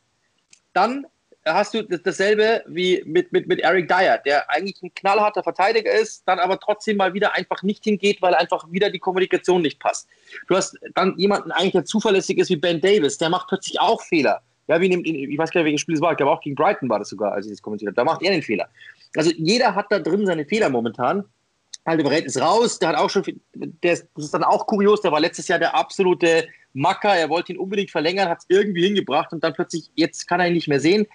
Dann hast du dasselbe wie mit, mit, mit Eric Dyer, der eigentlich ein knallharter Verteidiger ist, dann aber trotzdem mal wieder einfach nicht hingeht, weil einfach wieder die Kommunikation nicht passt. Du hast dann jemanden eigentlich, der zuverlässig ist wie Ben Davis, der macht plötzlich auch Fehler. Ja, wie nimmt, ich weiß gar nicht, welches Spiel es war, ich glaube auch gegen Brighton war das sogar, als ich das kommentiert habe. Da macht er den Fehler. Also jeder hat da drin seine Fehler momentan. Aldebaret ist raus, der hat auch schon, der ist, das ist dann auch kurios, der war letztes Jahr der absolute Macker, er wollte ihn unbedingt verlängern, hat es irgendwie hingebracht und dann plötzlich, jetzt kann er ihn nicht mehr sehen.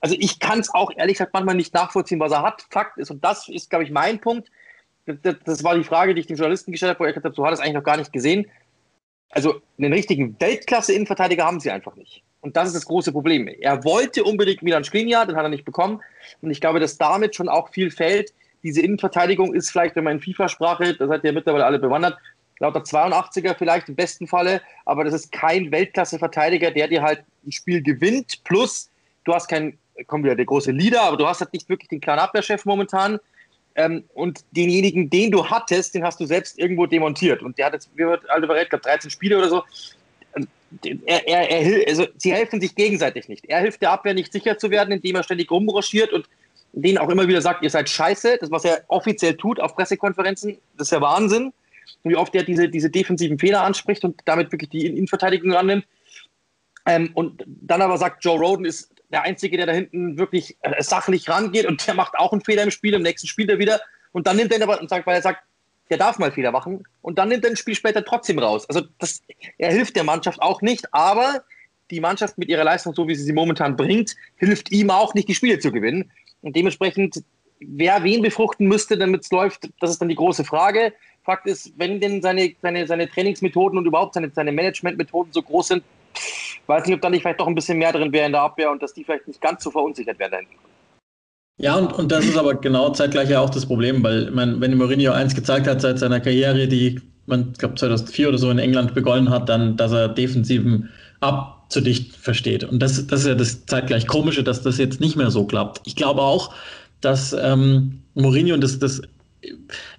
Also ich kann es auch ehrlich gesagt manchmal nicht nachvollziehen, was er hat. Fakt ist, und das ist, glaube ich, mein Punkt, das, war die Frage, die ich dem Journalisten gestellt habe, wo er gesagt hat, so hat es eigentlich noch gar nicht gesehen. Also einen richtigen Weltklasse-Innenverteidiger haben sie einfach nicht. Und das ist das große Problem. Er wollte unbedingt Milan Skriniar, den hat er nicht bekommen. Und ich glaube, dass damit schon auch viel fällt. Diese Innenverteidigung ist vielleicht, wenn man in FIFA-Sprache, da seid ihr mittlerweile alle bewandert, lauter 82er vielleicht im besten Falle, aber das ist kein Weltklasse-Verteidiger, der dir halt ein Spiel gewinnt, plus du hast keinen, kommt wieder der große Leader, aber du hast halt nicht wirklich den klaren Abwehrchef momentan. Ähm, und denjenigen, den du hattest, den hast du selbst irgendwo demontiert. Und der hat jetzt, wie wird Alderweireld, glaube 13 Spiele oder so. Er, er, er, also sie helfen sich gegenseitig nicht. Er hilft der Abwehr nicht sicher zu werden, indem er ständig rumroschiert und denen auch immer wieder sagt, ihr seid scheiße. Das, was er offiziell tut auf Pressekonferenzen, das ist ja Wahnsinn wie oft er diese, diese defensiven Fehler anspricht und damit wirklich die Innenverteidigung annimmt. Ähm, und dann aber sagt, Joe Roden ist der Einzige, der da hinten wirklich äh, sachlich rangeht und der macht auch einen Fehler im Spiel, im nächsten Spiel er wieder. Und dann nimmt er ihn aber und sagt, weil er sagt, der darf mal Fehler machen und dann nimmt er ein Spiel später trotzdem raus. Also das, er hilft der Mannschaft auch nicht, aber die Mannschaft mit ihrer Leistung, so wie sie sie momentan bringt, hilft ihm auch nicht, die Spiele zu gewinnen. Und dementsprechend, wer wen befruchten müsste, damit es läuft, das ist dann die große Frage. Fakt ist, wenn denn seine, seine, seine Trainingsmethoden und überhaupt seine, seine Managementmethoden so groß sind, weiß nicht, ob da nicht vielleicht doch ein bisschen mehr drin wäre in der Abwehr und dass die vielleicht nicht ganz so verunsichert werden. Ja, und, und das ist aber genau zeitgleich ja auch das Problem, weil man, wenn Mourinho eins gezeigt hat seit seiner Karriere, die man, glaube 2004 oder so in England begonnen hat, dann, dass er defensiven abzudicht versteht. Und das, das ist ja das zeitgleich Komische, dass das jetzt nicht mehr so klappt. Ich glaube auch, dass ähm, Mourinho, und das, das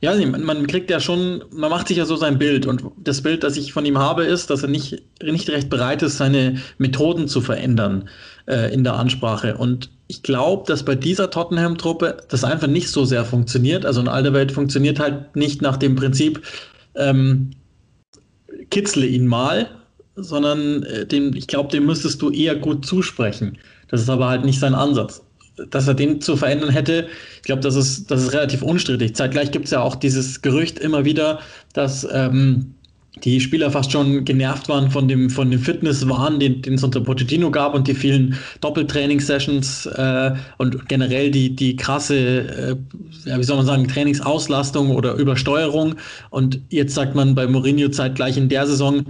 ja, man kriegt ja schon, man macht sich ja so sein Bild und das Bild, das ich von ihm habe, ist, dass er nicht, nicht recht bereit ist, seine Methoden zu verändern äh, in der Ansprache. Und ich glaube, dass bei dieser Tottenham-Truppe das einfach nicht so sehr funktioniert. Also in alter Welt funktioniert halt nicht nach dem Prinzip, ähm, kitzle ihn mal, sondern äh, dem, ich glaube, dem müsstest du eher gut zusprechen. Das ist aber halt nicht sein Ansatz. Dass er den zu verändern hätte, ich glaube, das ist, das ist relativ unstrittig. Zeitgleich gibt es ja auch dieses Gerücht immer wieder, dass ähm, die Spieler fast schon genervt waren von dem, von dem Fitnesswahn, den, es unter Pochettino gab und die vielen Doppeltrainingssessions äh, und generell die, die krasse, äh, wie soll man sagen, Trainingsauslastung oder Übersteuerung. Und jetzt sagt man bei Mourinho zeitgleich in der Saison,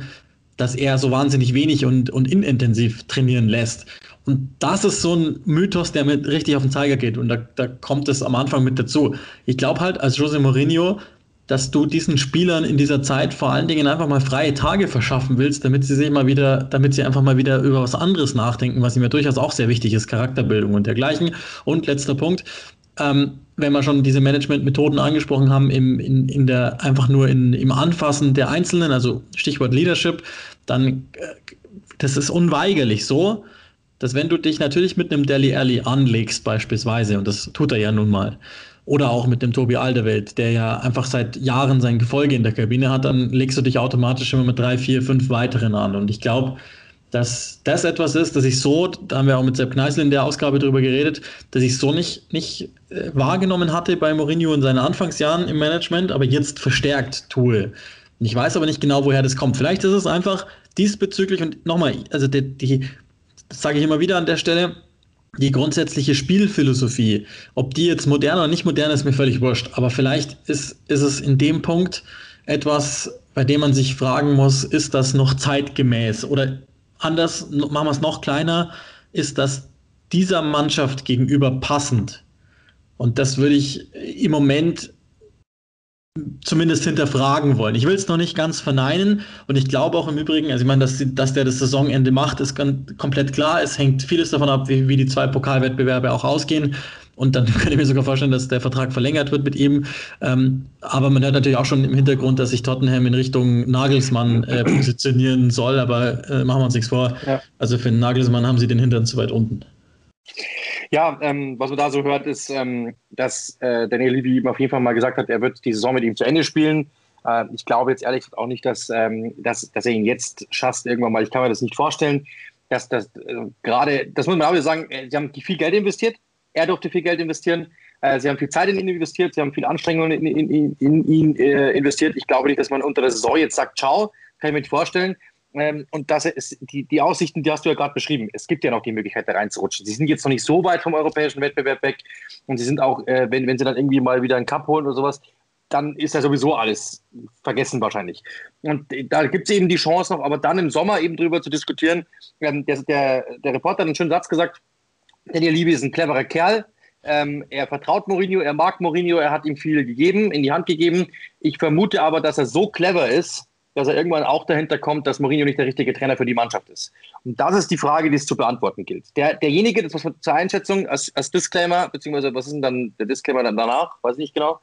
dass er so wahnsinnig wenig und, und inintensiv trainieren lässt. Und das ist so ein Mythos, der mir richtig auf den Zeiger geht. Und da, da kommt es am Anfang mit dazu. Ich glaube halt, als Jose Mourinho dass du diesen Spielern in dieser Zeit vor allen Dingen einfach mal freie Tage verschaffen willst, damit sie sich mal wieder, damit sie einfach mal wieder über was anderes nachdenken, was ihm ja durchaus auch sehr wichtig ist, Charakterbildung und dergleichen. Und letzter Punkt, ähm, wenn wir schon diese Managementmethoden angesprochen haben, im, in, in der, einfach nur in, im Anfassen der Einzelnen, also Stichwort Leadership, dann, äh, das ist unweigerlich so, dass wenn du dich natürlich mit einem Deli Alley anlegst beispielsweise, und das tut er ja nun mal, oder auch mit dem Tobi Alderwelt, der ja einfach seit Jahren sein Gefolge in der Kabine hat, dann legst du dich automatisch immer mit drei, vier, fünf weiteren an. Und ich glaube, dass das etwas ist, dass ich so, da haben wir auch mit Sepp Kneißl in der Ausgabe darüber geredet, dass ich so nicht, nicht äh, wahrgenommen hatte bei Mourinho in seinen Anfangsjahren im Management, aber jetzt verstärkt tue. Und ich weiß aber nicht genau, woher das kommt. Vielleicht ist es einfach diesbezüglich und nochmal, also die, die das sage ich immer wieder an der Stelle, die grundsätzliche Spielphilosophie, ob die jetzt modern oder nicht modern ist, mir völlig wurscht. Aber vielleicht ist, ist es in dem Punkt etwas, bei dem man sich fragen muss, ist das noch zeitgemäß? Oder anders, machen wir es noch kleiner, ist das dieser Mannschaft gegenüber passend? Und das würde ich im Moment zumindest hinterfragen wollen. Ich will es noch nicht ganz verneinen und ich glaube auch im Übrigen, also ich meine, dass, dass der das Saisonende macht, ist ganz, komplett klar. Es hängt vieles davon ab, wie, wie die zwei Pokalwettbewerbe auch ausgehen. Und dann kann ich mir sogar vorstellen, dass der Vertrag verlängert wird mit ihm. Ähm, aber man hört natürlich auch schon im Hintergrund, dass sich Tottenham in Richtung Nagelsmann äh, positionieren soll. Aber äh, machen wir uns nichts vor. Ja. Also für den Nagelsmann haben sie den Hintern zu weit unten. Ja, ähm, was man da so hört, ist, ähm, dass äh, Daniel Levy ihm auf jeden Fall mal gesagt hat, er wird die Saison mit ihm zu Ende spielen. Äh, ich glaube jetzt ehrlich gesagt auch nicht, dass, ähm, dass, dass er ihn jetzt schafft irgendwann mal. Ich kann mir das nicht vorstellen. Dass, dass, äh, gerade, das muss man auch wieder sagen, äh, sie haben viel Geld investiert. Er durfte viel Geld investieren. Äh, sie haben viel Zeit in ihn investiert. Sie haben viel Anstrengungen in, in, in, ihn äh, investiert. Ich glaube nicht, dass man unter der Saison jetzt sagt, ciao, kann ich mir nicht vorstellen. Ähm, und das ist die, die Aussichten, die hast du ja gerade beschrieben. Es gibt ja noch die Möglichkeit, da reinzurutschen. Sie sind jetzt noch nicht so weit vom europäischen Wettbewerb weg. Und sie sind auch, äh, wenn, wenn sie dann irgendwie mal wieder einen Cup holen oder sowas, dann ist ja sowieso alles vergessen wahrscheinlich. Und da gibt es eben die Chance noch, aber dann im Sommer eben drüber zu diskutieren. Ähm, der, der, der Reporter hat einen schönen Satz gesagt, Daniel Levy ist ein cleverer Kerl. Ähm, er vertraut Mourinho, er mag Mourinho, er hat ihm viel gegeben, in die Hand gegeben. Ich vermute aber, dass er so clever ist, dass er irgendwann auch dahinter kommt, dass Mourinho nicht der richtige Trainer für die Mannschaft ist. Und das ist die Frage, die es zu beantworten gilt. Der, derjenige, das was zur Einschätzung als, als Disclaimer, beziehungsweise was ist denn dann der Disclaimer dann danach? Weiß ich nicht genau.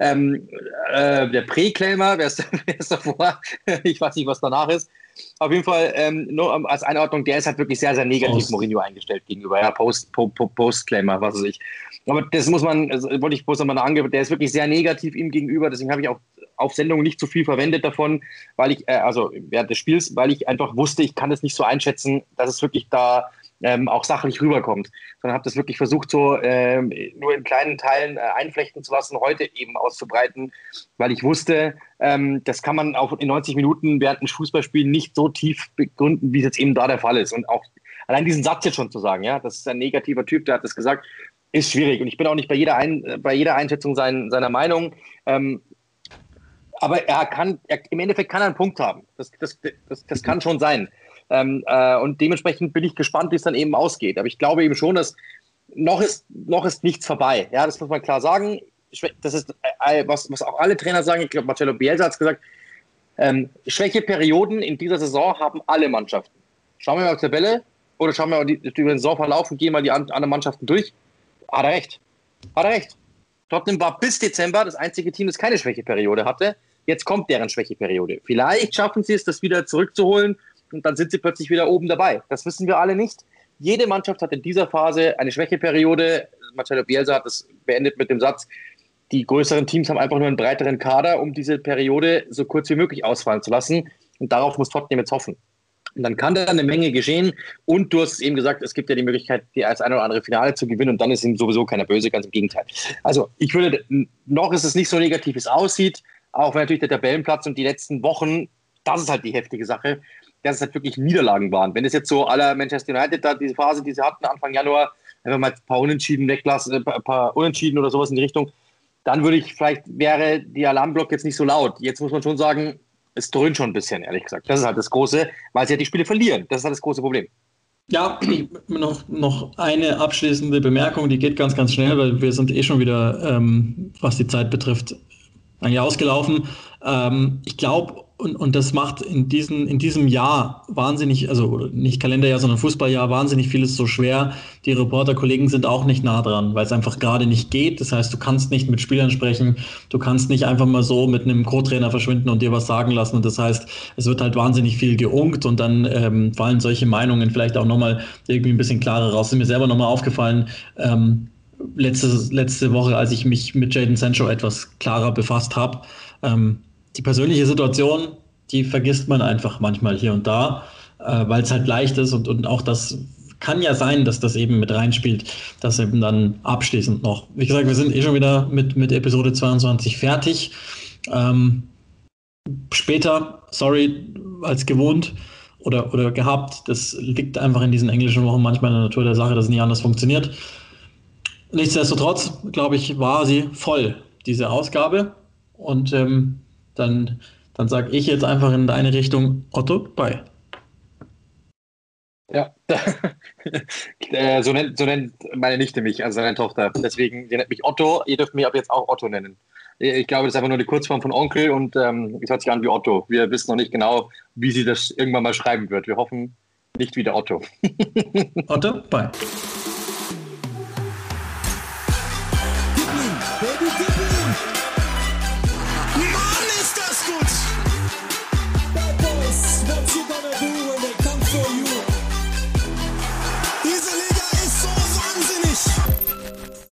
Ähm, äh, der Präclaimer, wer ist, wer ist davor? ich weiß nicht, was danach ist. Auf jeden Fall, ähm, nur als Einordnung, der ist halt wirklich sehr, sehr negativ Post. Mourinho eingestellt gegenüber. Ja, Post, po, po, Postclaimer, was weiß ich. Aber das muss man, also wollte ich bloß nochmal angeben, der ist wirklich sehr negativ ihm gegenüber. Deswegen habe ich auch auf Sendung nicht so viel verwendet davon, weil ich, äh, also während des Spiels, weil ich einfach wusste, ich kann es nicht so einschätzen, dass es wirklich da ähm, auch sachlich rüberkommt, sondern habe das wirklich versucht, so ähm, nur in kleinen Teilen äh, einflechten zu lassen, heute eben auszubreiten, weil ich wusste, ähm, das kann man auch in 90 Minuten während eines Fußballspiels nicht so tief begründen, wie es jetzt eben da der Fall ist. Und auch allein diesen Satz jetzt schon zu sagen, ja, das ist ein negativer Typ, der hat das gesagt, ist schwierig. Und ich bin auch nicht bei jeder, ein, bei jeder Einschätzung sein, seiner Meinung. Ähm, aber er kann, er, im Endeffekt kann er einen Punkt haben. Das, das, das, das kann schon sein. Ähm, äh, und dementsprechend bin ich gespannt, wie es dann eben ausgeht. Aber ich glaube eben schon, dass noch ist, noch ist nichts vorbei. Ja, das muss man klar sagen. Das ist, äh, was, was auch alle Trainer sagen. Ich glaube, Marcello Bielsa hat es gesagt. Ähm, Schwächeperioden in dieser Saison haben alle Mannschaften. Schauen wir mal auf die Tabelle oder schauen wir mal über den Saisonverlauf und gehen mal die anderen Mannschaften durch. Hat er recht. Hat er recht. Tottenham war bis Dezember das einzige Team, das keine Schwächeperiode hatte. Jetzt kommt deren Schwächeperiode. Vielleicht schaffen sie es, das wieder zurückzuholen und dann sind sie plötzlich wieder oben dabei. Das wissen wir alle nicht. Jede Mannschaft hat in dieser Phase eine Schwächeperiode. Marcelo Bielsa hat das beendet mit dem Satz, die größeren Teams haben einfach nur einen breiteren Kader, um diese Periode so kurz wie möglich ausfallen zu lassen. Und darauf muss Tottenham jetzt hoffen. Und dann kann da eine Menge geschehen. Und du hast eben gesagt, es gibt ja die Möglichkeit, die als ein oder andere Finale zu gewinnen. Und dann ist ihm sowieso keiner böse, ganz im Gegenteil. Also ich würde, noch ist es nicht so negativ, wie es aussieht. Auch wenn natürlich der Tabellenplatz und die letzten Wochen, das ist halt die heftige Sache, dass es halt wirklich Niederlagen waren. Wenn es jetzt so aller Manchester United da diese Phase, die sie hatten Anfang Januar, einfach mal ein paar Unentschieden weglassen, ein äh, paar Unentschieden oder sowas in die Richtung, dann würde ich, vielleicht wäre die Alarmblock jetzt nicht so laut. Jetzt muss man schon sagen, es dröhnt schon ein bisschen, ehrlich gesagt. Das ist halt das Große, weil sie ja die Spiele verlieren. Das ist halt das große Problem. Ja, noch, noch eine abschließende Bemerkung, die geht ganz, ganz schnell, weil wir sind eh schon wieder, ähm, was die Zeit betrifft, eigentlich ausgelaufen. Ähm, ich glaube, und, und das macht in, diesen, in diesem Jahr wahnsinnig, also nicht Kalenderjahr, sondern Fußballjahr, wahnsinnig vieles so schwer. Die Reporterkollegen sind auch nicht nah dran, weil es einfach gerade nicht geht. Das heißt, du kannst nicht mit Spielern sprechen, du kannst nicht einfach mal so mit einem Co-Trainer verschwinden und dir was sagen lassen. Und das heißt, es wird halt wahnsinnig viel geunkt und dann ähm, fallen solche Meinungen vielleicht auch nochmal irgendwie ein bisschen klarer raus. Ist mir selber nochmal aufgefallen, ähm, letzte, letzte Woche, als ich mich mit Jaden Sancho etwas klarer befasst habe. Ähm, die persönliche Situation, die vergisst man einfach manchmal hier und da, äh, weil es halt leicht ist und, und auch das kann ja sein, dass das eben mit reinspielt, dass eben dann abschließend noch. Wie gesagt, wir sind eh schon wieder mit, mit Episode 22 fertig. Ähm, später, sorry, als gewohnt oder, oder gehabt, das liegt einfach in diesen englischen Wochen manchmal in der Natur der Sache, dass es nicht anders funktioniert. Nichtsdestotrotz, glaube ich, war sie voll, diese Ausgabe. Und ähm, dann, dann sage ich jetzt einfach in deine Richtung Otto bei. Ja, äh, so, nennt, so nennt meine Nichte mich, also seine Tochter. Deswegen, sie nennt mich Otto. Ihr dürft mich ab jetzt auch Otto nennen. Ich glaube, das ist einfach nur eine Kurzform von Onkel und ähm, es hört sich an wie Otto. Wir wissen noch nicht genau, wie sie das irgendwann mal schreiben wird. Wir hoffen nicht wie der Otto. Otto, bye.